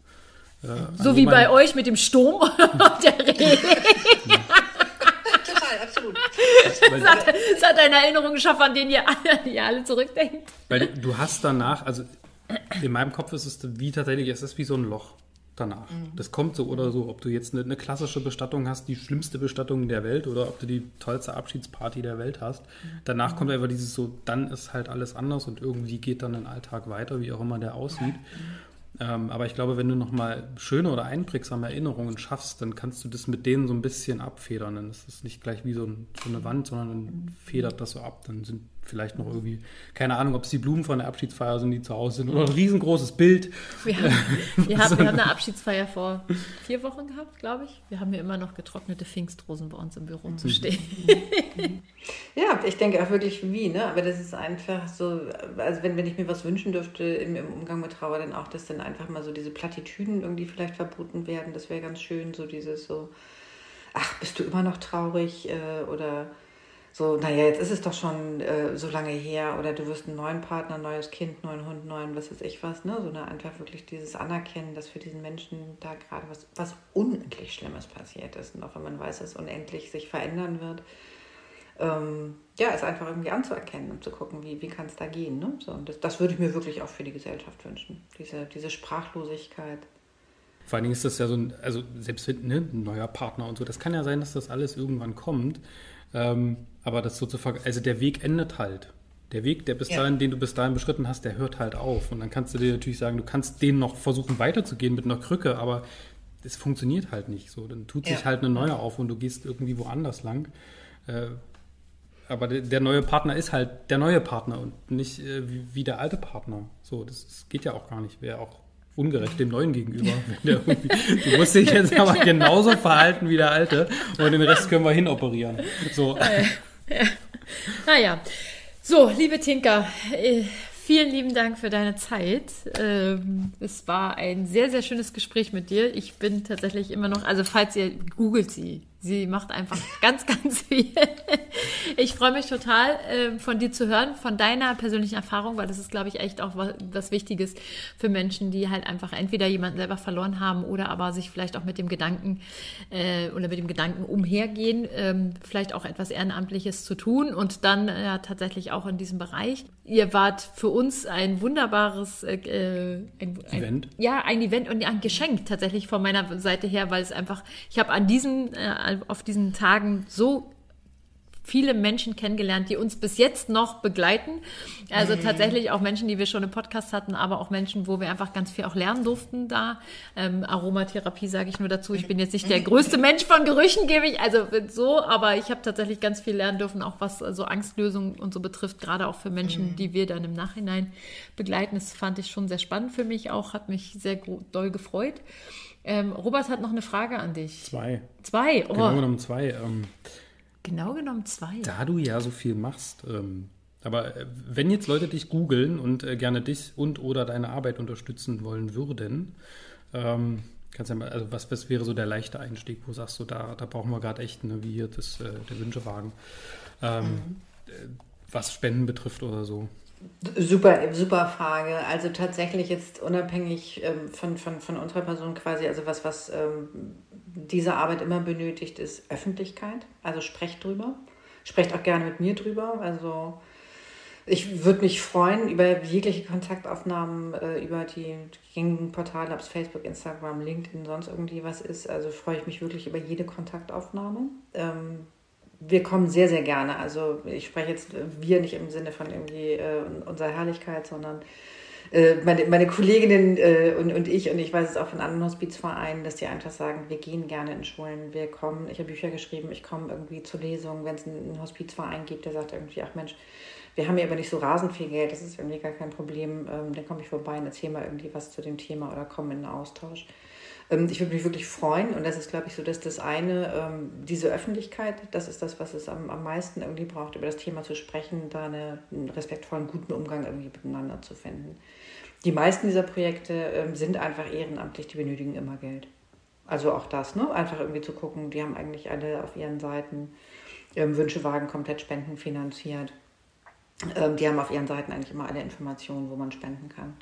Äh, so wie bei euch mit dem Sturm und der Regen.
Total, absolut.
es, hat, es hat eine Erinnerung geschaffen, an den ihr alle, ihr alle zurückdenkt.
Weil du hast danach, also in meinem Kopf ist es wie tatsächlich, es ist wie so ein Loch danach. Mhm. Das kommt so oder so, ob du jetzt eine, eine, klassische Bestattung hast, die schlimmste Bestattung der Welt oder ob du die tollste Abschiedsparty der Welt hast. Mhm. Danach mhm. kommt einfach dieses so, dann ist halt alles anders und irgendwie geht dann ein Alltag weiter, wie auch immer der aussieht. Mhm. Ähm, aber ich glaube, wenn du nochmal schöne oder einprägsame Erinnerungen schaffst, dann kannst du das mit denen so ein bisschen abfedern. Dann ist es nicht gleich wie so, ein, so eine Wand, sondern dann federt das so ab. Dann sind vielleicht noch irgendwie, keine Ahnung, ob es die Blumen von der Abschiedsfeier sind, die zu Hause sind, oder ein riesengroßes Bild.
Wir haben, wir haben, wir haben eine Abschiedsfeier vor vier Wochen gehabt, glaube ich. Wir haben hier immer noch getrocknete Pfingstrosen bei uns im Büro zu stehen.
ja, ich denke auch wirklich wie, ne? Aber das ist einfach so, also wenn, wenn ich mir was wünschen dürfte im, im Umgang mit Trauer, dann auch, dass dann einfach mal so diese Plattitüden irgendwie vielleicht verboten werden. Das wäre ganz schön, so dieses so, ach, bist du immer noch traurig? Äh, oder so, naja, jetzt ist es doch schon äh, so lange her oder du wirst einen neuen Partner, neues Kind, neuen Hund, neuen, was weiß ich was, ne? So eine einfach wirklich dieses Anerkennen, dass für diesen Menschen da gerade was, was unendlich Schlimmes passiert ist. Und auch wenn man weiß, dass es unendlich sich verändern wird. Ähm, ja, es einfach irgendwie anzuerkennen und zu gucken, wie, wie kann es da gehen. Ne? So, und das, das würde ich mir wirklich auch für die Gesellschaft wünschen. Diese, diese Sprachlosigkeit.
Vor allen Dingen ist das ja so ein, also selbst ne, ein neuer Partner und so, das kann ja sein, dass das alles irgendwann kommt. Ähm, aber das sozusagen, also der Weg endet halt. Der Weg, der bis ja. dahin, den du bis dahin beschritten hast, der hört halt auf. Und dann kannst du dir natürlich sagen, du kannst den noch versuchen weiterzugehen mit einer Krücke, aber es funktioniert halt nicht so. Dann tut sich ja. halt eine neue auf und du gehst irgendwie woanders lang. Äh, aber der, neue Partner ist halt der neue Partner und nicht äh, wie, wie, der alte Partner. So, das, das geht ja auch gar nicht. Wäre auch ungerecht dem Neuen gegenüber. du musst dich jetzt aber genauso verhalten wie der Alte und den Rest können wir hinoperieren. So.
Ja. Naja. So, liebe Tinker, äh, vielen lieben Dank für deine Zeit. Ähm, es war ein sehr, sehr schönes Gespräch mit dir. Ich bin tatsächlich immer noch, also falls ihr googelt sie, Sie macht einfach ganz, ganz viel. Ich freue mich total, ähm, von dir zu hören, von deiner persönlichen Erfahrung, weil das ist, glaube ich, echt auch was Wichtiges für Menschen, die halt einfach entweder jemanden selber verloren haben oder aber sich vielleicht auch mit dem Gedanken äh, oder mit dem Gedanken umhergehen, ähm, vielleicht auch etwas Ehrenamtliches zu tun und dann ja tatsächlich auch in diesem Bereich. Ihr wart für uns ein wunderbares äh, äh ein, Event. Ja, ein Event und ein Geschenk tatsächlich von meiner Seite her, weil es einfach, ich habe an diesem äh, auf diesen Tagen so viele Menschen kennengelernt, die uns bis jetzt noch begleiten. Also mhm. tatsächlich auch Menschen, die wir schon im Podcast hatten, aber auch Menschen, wo wir einfach ganz viel auch lernen durften da. Ähm, Aromatherapie sage ich nur dazu. Ich bin jetzt nicht der größte Mensch von Gerüchen, gebe ich, also so, aber ich habe tatsächlich ganz viel lernen dürfen, auch was so also Angstlösung und so betrifft, gerade auch für Menschen, mhm. die wir dann im Nachhinein begleiten. Das fand ich schon sehr spannend für mich auch, hat mich sehr doll gefreut. Ähm, Robert hat noch eine Frage an dich.
Zwei.
Zwei,
oh. Genau genommen zwei. Ähm,
genau genommen zwei.
Da du ja so viel machst, ähm, aber äh, wenn jetzt Leute dich googeln und äh, gerne dich und oder deine Arbeit unterstützen wollen würden, ähm, kannst ja mal, also was, was wäre so der leichte Einstieg, wo sagst du, da, da brauchen wir gerade echt, ne, wie hier das, äh, der Wünschewagen, ähm, mhm. Äh, was Spenden betrifft oder so.
Super, super Frage. Also tatsächlich jetzt unabhängig ähm, von, von, von unserer Person quasi, also was, was ähm, diese Arbeit immer benötigt, ist Öffentlichkeit. Also sprecht drüber. Sprecht auch gerne mit mir drüber. Also ich würde mich freuen über jegliche Kontaktaufnahmen äh, über die gängigen Portale, ob es Facebook, Instagram, LinkedIn, sonst irgendwie was ist. Also freue ich mich wirklich über jede Kontaktaufnahme. Ähm, wir kommen sehr, sehr gerne. Also ich spreche jetzt wir nicht im Sinne von irgendwie äh, unserer Herrlichkeit, sondern äh, meine, meine Kolleginnen äh, und, und ich, und ich weiß es auch von anderen Hospizvereinen, dass die einfach sagen, wir gehen gerne in Schulen, wir kommen, ich habe Bücher geschrieben, ich komme irgendwie zu Lesungen, wenn es einen Hospizverein gibt, der sagt irgendwie, ach Mensch, wir haben hier aber nicht so rasend viel Geld, das ist irgendwie gar kein Problem, ähm, dann komme ich vorbei und erzähle mal irgendwie was zu dem Thema oder komme in einen Austausch. Ähm, ich würde mich wirklich freuen und das ist, glaube ich, so, dass das eine, ähm, diese Öffentlichkeit, das ist das, was es am, am meisten irgendwie braucht, über das Thema zu sprechen, da eine, einen respektvollen, guten Umgang irgendwie miteinander zu finden. Die meisten dieser Projekte ähm, sind einfach ehrenamtlich, die benötigen immer Geld. Also auch das, ne? Einfach irgendwie zu gucken, die haben eigentlich alle auf ihren Seiten Wünschewagen komplett spendenfinanziert. die haben auf ihren Seiten eigentlich immer alle Informationen, wo man spenden kann.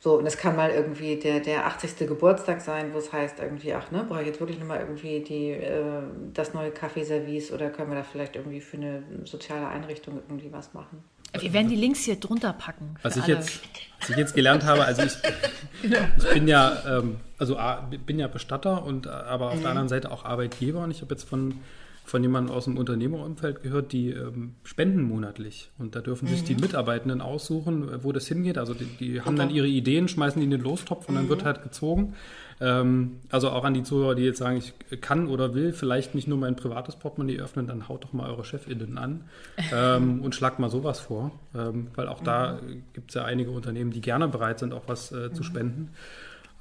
So, und es kann mal irgendwie der, der 80. Geburtstag sein, wo es heißt irgendwie, ach ne, brauche ich jetzt wirklich nochmal irgendwie die, äh, das neue Kaffeeservice oder können wir da vielleicht irgendwie für eine soziale Einrichtung irgendwie was machen?
Wir werden die Links hier drunter packen.
Was ich, jetzt, was ich jetzt gelernt habe, also ich, ich bin ja, ähm, also bin ja Bestatter und aber auf mhm. der anderen Seite auch Arbeitgeber und ich habe jetzt von von jemandem aus dem Unternehmerumfeld gehört, die ähm, spenden monatlich. Und da dürfen sich mhm. die Mitarbeitenden aussuchen, wo das hingeht. Also die, die haben dann ihre Ideen, schmeißen die in den Lostopf und mhm. dann wird halt gezogen. Ähm, also auch an die Zuhörer, die jetzt sagen, ich kann oder will vielleicht nicht nur mein privates Portemonnaie öffnen, dann haut doch mal eure ChefInnen an ähm, und schlagt mal sowas vor. Ähm, weil auch mhm. da gibt es ja einige Unternehmen, die gerne bereit sind, auch was äh, zu mhm. spenden.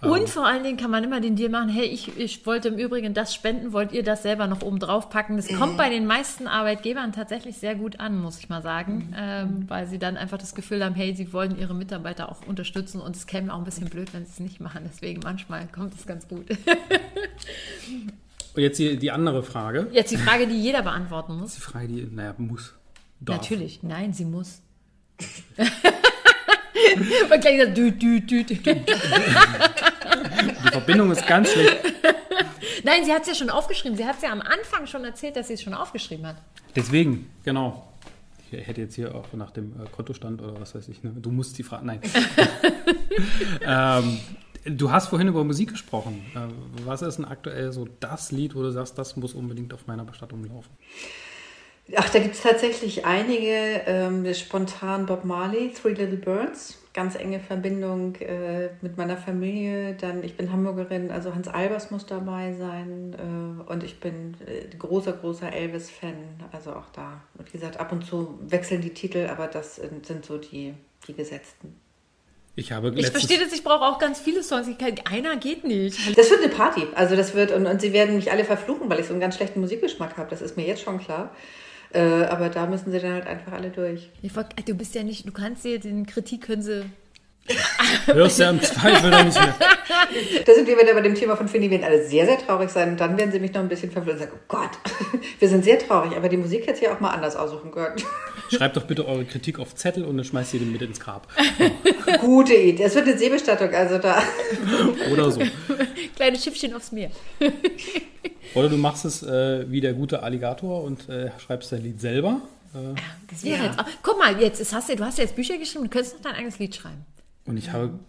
Und vor allen Dingen kann man immer den Deal machen, hey, ich, ich wollte im Übrigen das spenden, wollt ihr das selber noch oben drauf packen? Das kommt bei den meisten Arbeitgebern tatsächlich sehr gut an, muss ich mal sagen, mhm. ähm, weil sie dann einfach das Gefühl haben, hey, sie wollen ihre Mitarbeiter auch unterstützen und es käme auch ein bisschen blöd, wenn sie es nicht machen. Deswegen manchmal kommt es ganz gut.
und jetzt die, die andere Frage.
Jetzt die Frage, die jeder beantworten muss.
Die Frage, die, naja, muss.
Darf. Natürlich, nein, sie muss. Und gleich gesagt, dü, dü, dü, dü.
Die Verbindung ist ganz schlecht.
Nein, sie hat es ja schon aufgeschrieben. Sie hat es ja am Anfang schon erzählt, dass sie es schon aufgeschrieben hat.
Deswegen, genau. Ich hätte jetzt hier auch nach dem äh, Kontostand oder was weiß ich, ne? du musst die Frage, nein. ähm, du hast vorhin über Musik gesprochen. Äh, was ist denn aktuell so das Lied, wo du sagst, das muss unbedingt auf meiner Bestattung laufen?
Ach, da gibt es tatsächlich einige. Ähm, spontan Bob Marley, Three Little Birds. Ganz enge Verbindung äh, mit meiner Familie. Dann, ich bin Hamburgerin, also Hans Albers muss dabei sein. Äh, und ich bin äh, großer, großer Elvis-Fan. Also auch da. Und wie gesagt, ab und zu wechseln die Titel, aber das sind so die, die gesetzten.
Ich habe
Ich verstehe das, ich brauche auch ganz viele Songs. Kann, einer geht nicht.
Das wird eine Party. Also das wird, und, und sie werden mich alle verfluchen, weil ich so einen ganz schlechten Musikgeschmack habe. Das ist mir jetzt schon klar. Äh, aber da müssen sie dann halt einfach alle durch.
Du bist ja nicht, du kannst dir den Kritik können sie.
Hörst ja im Zweifel dann nicht mehr.
Da sind wir wieder bei dem Thema von Finny, werden alle sehr, sehr traurig sein und dann werden sie mich noch ein bisschen verwirrt und sagen, oh Gott, wir sind sehr traurig, aber die Musik hätte ja auch mal anders aussuchen können.
Schreibt doch bitte eure Kritik auf Zettel und dann schmeißt ihr den mit ins Grab.
Gute Idee. Es wird eine Seebestattung, also da.
Oder so.
Kleine Schiffchen aufs Meer.
Oder du machst es äh, wie der gute Alligator und äh, schreibst dein Lied selber.
Äh, das wäre ja. jetzt auch. Guck mal, jetzt hast du, du hast jetzt Bücher geschrieben, du könntest noch dein eigenes Lied schreiben.
Und ich habe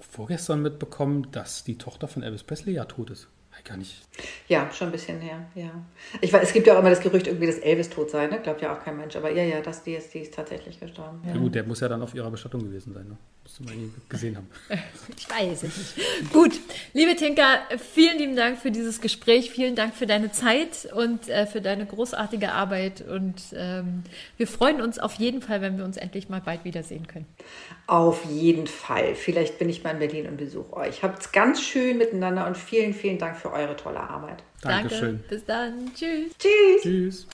vorgestern mitbekommen, dass die Tochter von Elvis Presley ja tot ist. Gar nicht.
Ja, schon ein bisschen her, ja. Ich weiß, es gibt ja auch immer das Gerücht, irgendwie, dass Elvis tot sei, ne? Glaubt ja auch kein Mensch. Aber ja, ja, das, die, ist, die ist tatsächlich gestorben.
Ja. ja. gut, der muss ja dann auf ihrer Bestattung gewesen sein, ne? Musst du mal gesehen haben.
ich weiß es nicht. gut, liebe Tinka, vielen lieben Dank für dieses Gespräch. Vielen Dank für deine Zeit und äh, für deine großartige Arbeit. Und ähm, wir freuen uns auf jeden Fall, wenn wir uns endlich mal bald wiedersehen können.
Auf jeden Fall. Vielleicht bin ich mal in Berlin und besuche euch. Habt es ganz schön miteinander und vielen, vielen Dank für eure tolle Arbeit.
Dankeschön.
Danke. Bis dann. Tschüss.
Tschüss.
Tschüss.